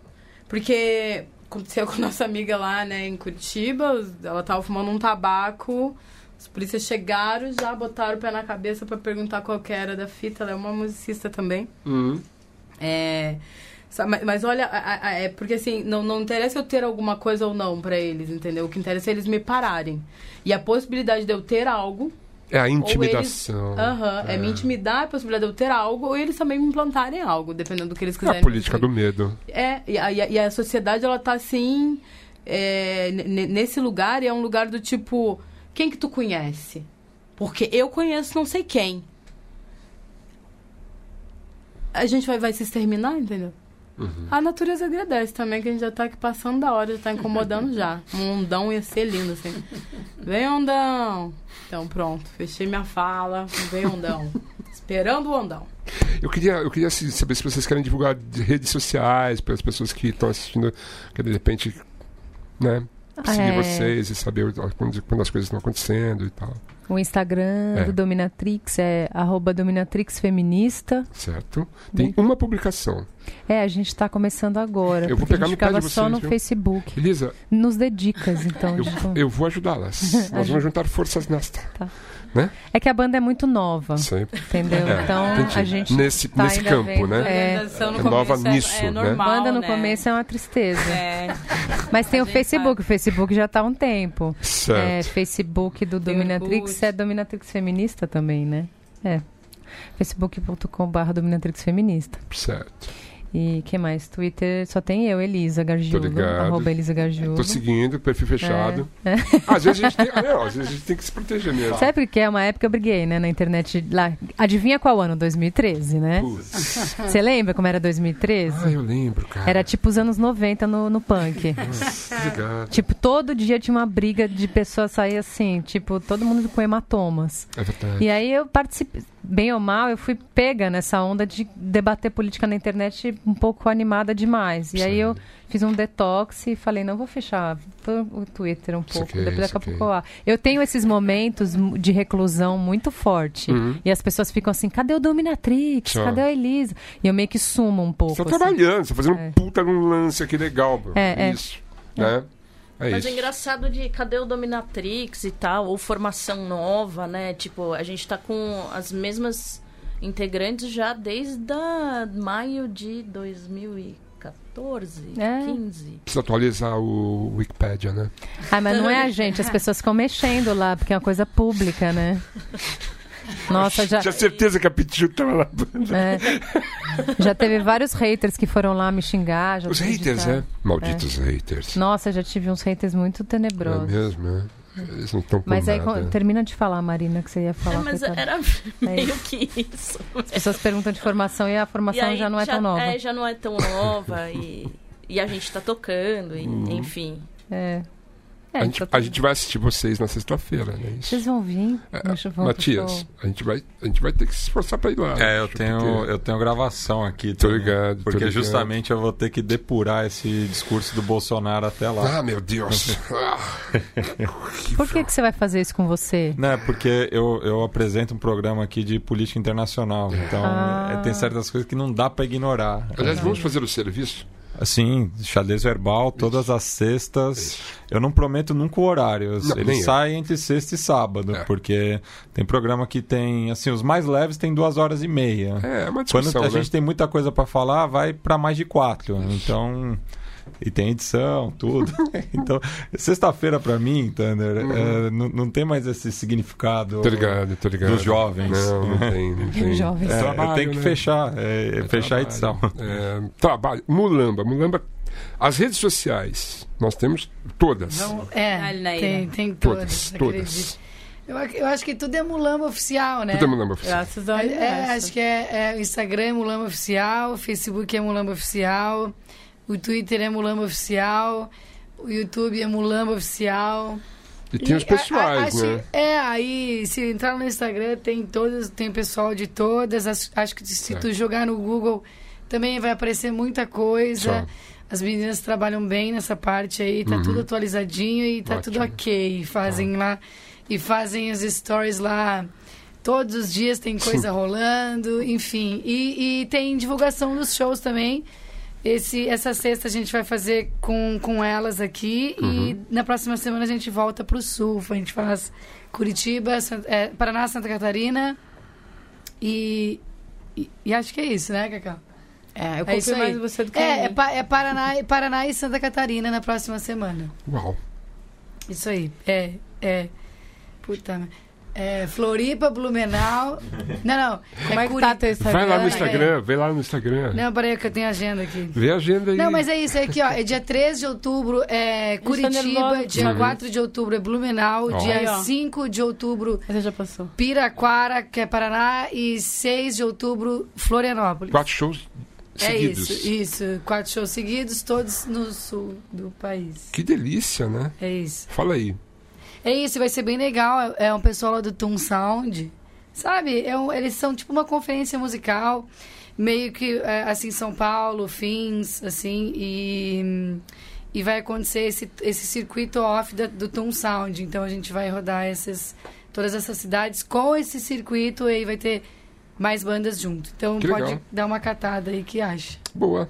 G: Porque aconteceu com nossa amiga lá, né, em Curitiba, ela tava fumando um tabaco. Os polícias chegaram, já botaram o pé na cabeça pra perguntar qual que era da fita. Ela é uma musicista também.
B: Hum,
G: É, mas, mas olha, é porque assim, não, não interessa eu ter alguma coisa ou não pra eles, entendeu? O que interessa é eles me pararem. E a possibilidade de eu ter algo.
B: é a
G: eles-
B: intimidação.
G: Aham, é. me intimidar, a possibilidade de eu ter algo, ou eles também me implantarem algo, dependendo do que eles
B: É
G: quiserem.
B: a política do medo.
G: É, e a, e a- sociedade, ela tá assim. é, nesse lugar, e é um lugar do tipo: quem que tu conhece? Porque eu conheço não sei quem. A gente vai, vai se exterminar, entendeu? A natureza agradece também, que a gente já tá aqui passando da hora, já tá incomodando já. Um ondão ia ser lindo, assim. Vem ondão! Então pronto, fechei minha fala. Vem ondão. Esperando o ondão.
B: Eu queria, eu queria assim, saber se vocês querem divulgar de redes sociais para as pessoas que estão assistindo, que de repente, né? seguir
E: É.
B: vocês e saber quando, quando as coisas estão acontecendo e tal.
E: O Instagram
B: É.
E: do Dominatrix é arroba Dominatrix Feminista.
B: Certo? Tem uma publicação.
E: É, a gente está começando agora.
B: Eu vou pegar
E: a gente
B: pé de
E: ficava só
B: vocês,
E: no
B: viu?
E: Facebook.
B: Elisa,
E: Nos dedicas, então.
B: eu, eu vou ajudá-las. Nós vamos juntar forças nesta.
E: Tá.
B: Né?
E: É que a banda é muito nova,
B: Sempre.
E: entendeu?
B: É,
E: então
B: entendi.
E: a gente
B: Nesse-
E: tá
B: nesse campo,
E: vendo.
B: né?
E: É.
G: Organização no
B: É nova
G: é-
B: nisso,
G: é,
B: né?
G: normal,
E: Banda no
G: né?
E: começo é uma tristeza.
G: É.
E: Mas tem
G: A
E: o Facebook, o Facebook já está há um tempo.
B: Certo.
E: É, Facebook do
G: Tem
E: Dominatrix é Dominatrix Feminista também, né? É. facebook.com.br Dominatrix Feminista.
B: Certo.
E: E que mais? Twitter só tem eu, Elisa Gargiulo.
B: ligado.
E: Arroba Elisa Gargiulo.
B: Tô seguindo, perfil fechado.
E: É.
B: Às vezes a gente tem. não, às vezes a gente tem que se proteger mesmo.
E: Sabe porque é uma época eu briguei, né, na internet lá. Adivinha qual ano? 2013, né?
B: Putz.
E: Você lembra como era 2013?
B: Ah, eu lembro, cara.
E: Era tipo os anos 90 no, no punk.
B: Obrigado.
E: Tipo, todo dia tinha uma briga de pessoas sair assim, tipo, todo mundo com hematomas.
B: É verdade.
E: E aí eu participei, bem ou mal, eu fui pega nessa onda de debater política na internet um pouco animada demais. E aí eu fiz um detox e falei, não, vou fechar o Twitter um pouco,
B: Saquei,
E: depois daqui a
B: saquei.
E: pouco eu lá. Eu tenho esses momentos de reclusão muito forte.
B: Uhum.
E: E as pessoas ficam assim, cadê o Dominatrix? Cadê a Elisa? E eu meio que sumo um pouco.
B: Você tá
E: assim.
B: trabalhando, você tá fazendo
E: É.
B: um puta num lance aqui legal. pô.
E: É, é.
B: Isso. Né? É
H: Mas
B: isso.
H: é engraçado de cadê o Dominatrix e tal, ou formação nova, né? Tipo, a gente tá com as mesmas integrantes já desde a maio de 2014,
E: É.
H: 15.
B: Precisa atualizar o Wikipedia, né?
E: Ah, mas não é a gente, as pessoas ficam mexendo lá, porque é uma coisa pública, né? Nossa, já,
B: Tinha certeza que a Pichu tava na banda.
E: é. já teve vários haters que foram lá me xingar. já
B: Os haters,
E: editar.
B: né? Malditos haters.
E: Nossa, já tive uns haters muito
B: É
E: tenebrosos.
B: mesmo, né? Eles não estão
E: mas aí
B: nada.
E: con- termina de falar, Marina, que você ia falar.
H: É, mas
E: coitada.
H: era
E: É
H: meio que isso.
E: As pessoas perguntam de formação e a
H: E
E: formação
H: aí
E: já não é tão nova.
H: É, já não é tão nova e, e a gente tá tocando, e,
B: Uhum.
H: enfim.
E: É. É,
B: a, gente, a gente vai assistir vocês na sexta-feira, né? Isso.
E: Vocês vão vir?
B: É,
E: eu
B: Matias, a gente, vai, a gente vai ter que se esforçar pra ir lá.
C: É, eu
B: acho,
C: tenho,
B: porque-
C: eu tenho gravação aqui.
B: Tô
C: também,
B: ligado, tô
C: Porque
B: ligado.
C: justamente eu vou ter que depurar esse discurso do Bolsonaro até lá.
B: Ah, meu Deus. Ah,
E: Por que, que você vai fazer isso com você?
C: Não, é porque eu, eu apresento um programa aqui de política internacional. Então,
E: Ah.
C: é, tem certas coisas que não dá pra ignorar.
B: Aliás, vamos fazer o serviço?
C: Assim, xadrez verbal, todas as sextas. Eu não prometo nunca o horário.
B: Não,
C: Ele
B: nem eu.
C: sai entre sexta e sábado,
B: É.
C: porque tem programa que tem. Assim, os mais leves tem duas horas e meia.
B: É, é uma
C: Quando
B: discussão,
C: a
B: né?
C: gente tem muita coisa pra falar, vai pra mais de quatro. Então. E tem edição, tudo. então, sexta-feira pra mim, Thunder, é, não, não tem mais esse significado
B: Uhum. Tô ligado, tô ligado.
C: dos jovens.
B: Não, não tem, não tem.
E: Jovens.
C: É,
B: Trabalho,
C: eu tenho que
B: né?
C: fechar, é, é fechar a edição.
B: É, trabalho. Mulamba. Mulamba. As redes sociais, nós temos todas.
F: Não, é, tem, tem
B: Todas,
F: todas. Eu, eu acho que tudo é Mulamba Oficial, né?
B: Tudo é Mulamba oficial.
G: Graças ao
F: É, é,
G: universo.
F: acho que é, é o Instagram é Mulamba Oficial, o Facebook é Mulamba Oficial, o Twitter é Mulamba Oficial, o YouTube é Mulamba Oficial.
B: E tem os
F: a- a-
B: pessoais,
F: acho-
B: né?
F: É, aí se entrar no Instagram tem todos, tem pessoal de todas. Acho, acho que se tu jogar no Google também vai aparecer muita coisa.
B: Só.
F: As meninas trabalham bem nessa parte aí, tá
B: Uhum.
F: tudo atualizadinho e tá tudo
B: Ótimo.
F: ok. Fazem lá e fazem os stories lá. Todos os dias tem coisa rolando, enfim. E, e tem divulgação dos shows também. Esse, essa sexta a gente vai fazer com, com elas aqui e na próxima semana a gente volta pro sul. A gente faz Curitiba, San- é, Paraná, Santa Catarina e, e, e acho que é isso, né, Cacau?
G: É, eu
F: É
G: confio mais você do que
F: É, é, é Paraná, e- Paraná e Santa Catarina na próxima semana.
B: Uau.
F: Isso aí. É, é. Puta, merda. É Floripa, Blumenau. Não, não.
G: Como é que tá teu Instagram?
B: Vai lá no
F: é.
B: Instagram, vê lá no Instagram.
F: Não, peraí que eu tenho agenda aqui.
B: Vê a agenda aí.
F: Não, mas é isso, é aqui, ó. É dia 13 de outubro é Curitiba, dia
B: Uhum.
F: 4 de outubro é Blumenau,
B: Ó.
F: dia
G: Aí, ó.
F: 5 de outubro
G: Essa já passou.
F: Piraquara, que é Paraná, e 6 de outubro Florianópolis.
B: Quatro shows
F: É
B: seguidos.
F: isso, isso. Quatro shows seguidos, todos no sul do país.
B: Que delícia, né?
F: É isso.
B: Fala aí.
F: É isso, vai ser bem legal. É um pessoal lá do Toon Sound. Sabe? É um- eles são tipo uma conferência musical, meio que é, assim, São Paulo, fins, assim, e. e vai acontecer esse, esse circuito off da, do Toon Sound. Então a gente vai rodar essas, todas essas cidades com esse circuito e aí vai ter mais bandas junto. Então
B: Que
F: pode
B: legal.
F: dar uma catada aí que acha.
B: Boa.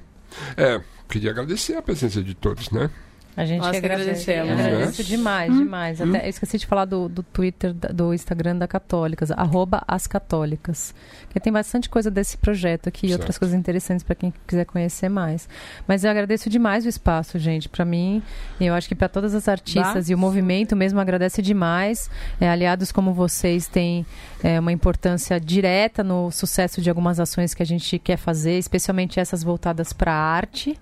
B: É, queria agradecer a presença de todos, né?
E: A gente
G: Nós
E: agradece.
G: agradecemos.
E: Agradeço demais, demais. Até, eu esqueci de falar do, do Twitter, do Instagram da Católicas, arroba as Católicas. Que tem bastante coisa desse projeto aqui e
B: Certo.
E: outras coisas interessantes para quem quiser conhecer mais. Mas eu agradeço demais o espaço, gente. Para mim, e eu acho que para todas as artistas
G: Bah.
E: e o movimento mesmo agradece demais. É, aliados como vocês têm é, uma importância direta no sucesso de algumas ações que a gente quer fazer, especialmente essas voltadas para a arte.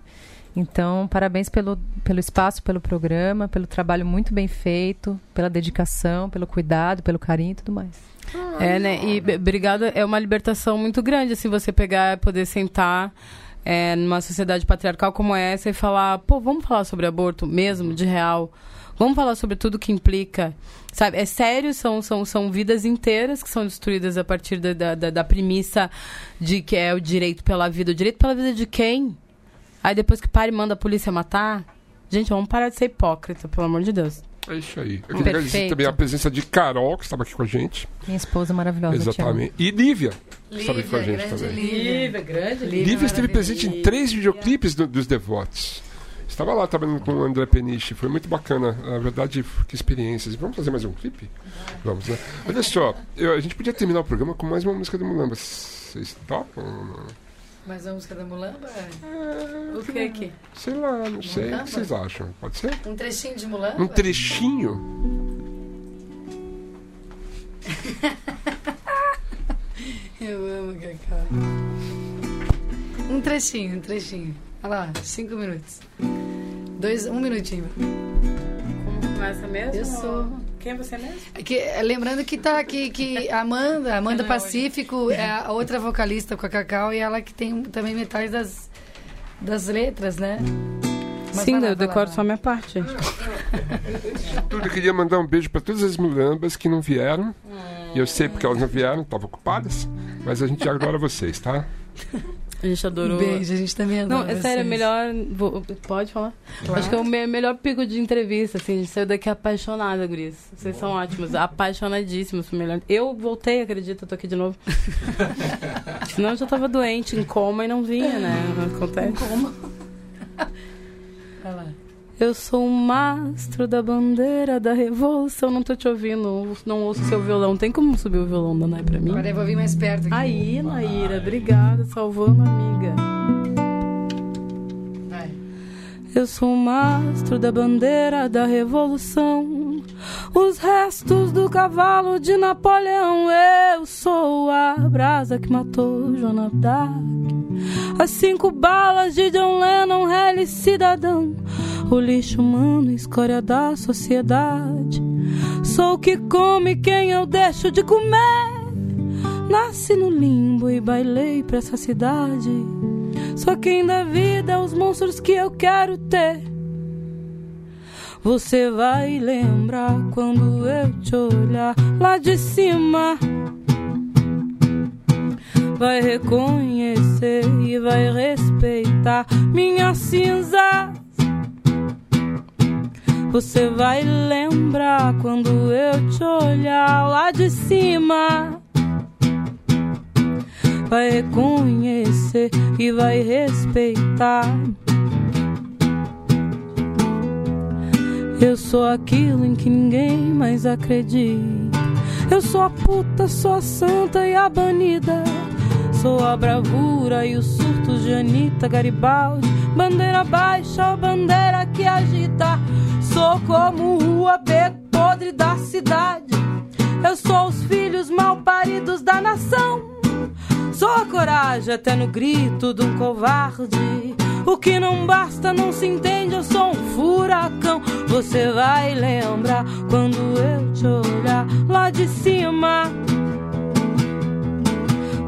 E: Então, parabéns pelo, pelo espaço, pelo programa, pelo trabalho muito bem feito, pela dedicação, pelo cuidado, pelo carinho e tudo mais.
G: É, né? E obrigado é uma libertação muito grande, assim, você pegar poder sentar é, numa sociedade patriarcal como essa e falar, pô, vamos falar sobre aborto mesmo, de real. Vamos falar sobre tudo que implica. Sabe, é sério, são, são, são vidas inteiras que são destruídas a partir da, da- da premissa de que é o direito pela vida. O direito pela vida de quem? Aí depois que para e manda a polícia matar? Gente, vamos parar de ser hipócrita, pelo amor de Deus.
B: É isso aí. Eu queria agradecer também a presença de Carol, que estava aqui com a gente.
E: Minha esposa maravilhosa.
B: Exatamente. E Lívia, que estava aqui com a gente também.
F: Lívia.
G: grande.
B: Lívia esteve presente em três videoclipes do- dos Devotos. Estava lá trabalhando com o André Peniche, foi muito bacana. Na verdade, que experiências. Vamos fazer mais um clipe? Vamos, né? Olha só, eu- a gente podia terminar o programa com mais uma música do Mulamba. Vocês topam?
F: Mas a música da Mulamba?
G: O que aqui?
B: Sei lá, não sei. O que vocês acham? Pode ser?
F: Um trechinho de Mulamba?
B: Um trechinho?
F: Eu amo Cacau. Um trechinho, um trechinho. Olha lá, cinco minutos. Dois, um minutinho.
G: Como começa mesmo?
F: Eu sou.
G: Quem é você mesmo?
F: É que, é, lembrando que tá aqui que a Amanda, Amanda Pacífico, é a outra vocalista com a Cacau e ela que tem também metade das, das letras, né? Mas
G: Sim,
F: lá,
G: eu
F: lá,
G: decoro
F: vai
G: só a
F: lá.
G: minha parte.
B: Tudo, eu queria mandar um beijo para todas as mulambas que não vieram. E eu sei porque elas não vieram, estavam ocupadas. Mas a gente adora vocês, tá?
G: A gente adorou.
F: Um beijo, a gente também adora
G: Não, é sério,
F: vocês.
G: melhor. vou- pode falar? Acho que é o me- melhor pico de entrevista, assim. A gente saiu daqui apaixonada, Gris. Vocês são ótimos, apaixonadíssimos. Melhor. Eu voltei, acredito, eu tô aqui de novo. Senão eu já tava doente, em coma e não vinha, né? Acontece.
F: Vai lá.
G: Eu sou um mastro da bandeira da revolução. Não tô te ouvindo, não ouço seu violão. Tem como subir o violão da Nai pra mim?
F: Agora eu vou vir mais perto aqui.
G: Aí, Naíra, obrigada, salvando a amiga.
F: Vai.
G: Eu sou um mastro da bandeira da revolução. Os restos do cavalo de Napoleão. Eu sou a brasa que matou Joana Dark. As cinco balas de John Lennon, Helle cidadão. O lixo humano, escória da sociedade. Sou o que come quem eu deixo de comer. Nasci no limbo e bailei pra essa cidade. Só quem dá vida aos monstros que eu quero ter. Você vai lembrar quando eu te olhar lá de cima. Vai reconhecer e vai respeitar minhas cinzas. Você vai lembrar quando eu te olhar lá de cima. Vai reconhecer e vai respeitar. Eu sou aquilo em que ninguém mais acredita. Eu sou a puta, sou a santa e a banida. Sou a bravura e os surtos de Anitta Garibaldi. Bandeira baixa bandeira que agita. Sou como rua B podre da cidade. Eu sou os filhos mal paridos da nação. Sou a coragem até no grito de um covarde. O que não basta não se entende, eu sou um furacão. Você vai lembrar quando eu te olhar lá de cima.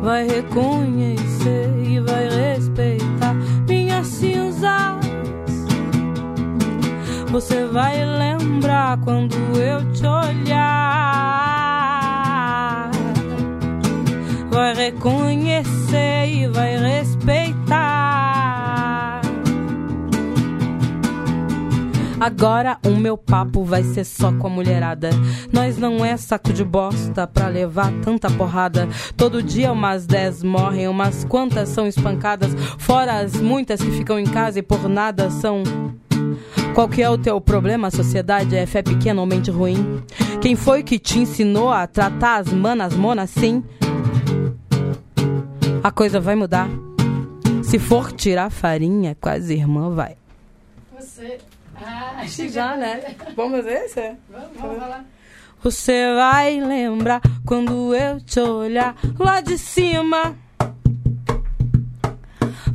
G: Vai reconhecer e vai respeitar minhas cinzas. Você vai lembrar quando eu te olhar. Vai reconhecer e vai respeitar. Agora o meu papo vai ser só com a mulherada. Nós não é saco de bosta pra levar tanta porrada. Todo dia umas 10 morrem, umas quantas são espancadas. Fora as muitas que ficam em casa e por nada são. Qual que é o teu problema? A sociedade é fé pequena ou mente ruim? Quem foi que te ensinou a tratar as manas monas assim? A coisa vai mudar. Se for tirar farinha com as irmãs, vai.
F: Você. Ah, achei que
G: Já, né? Vamos fazer esse?
F: Vamos, vamos falar.
G: Você vai lembrar quando eu te olhar lá de cima.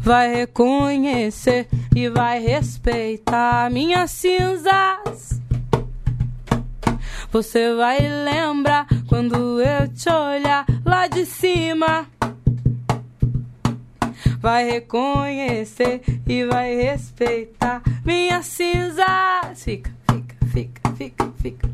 G: Vai reconhecer e vai respeitar minhas cinzas. Você vai lembrar quando eu te olhar lá de cima. Vai reconhecer e vai respeitar minhas cinzas. Fica, fica, fica, fica, fica.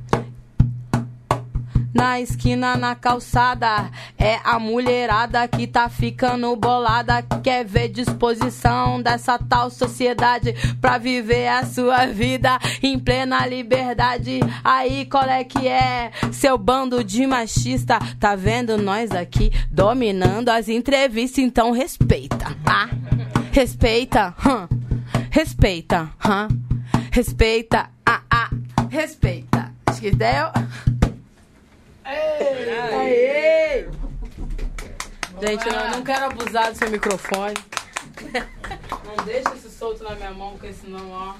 G: Na esquina, na calçada, é a mulherada que tá ficando bolada. Quer ver disposição dessa tal sociedade pra viver a sua vida em plena liberdade. Aí, qual é que é? Seu bando de machista, tá vendo nós aqui dominando as entrevistas, então respeita, tá? Respeita, hum. respeita, hum. respeita, ah, ah, respeita. Acho deu. Aê! Gente, não, não quero abusar do seu microfone. Não deixa isso solto na minha mão, porque senão, ó.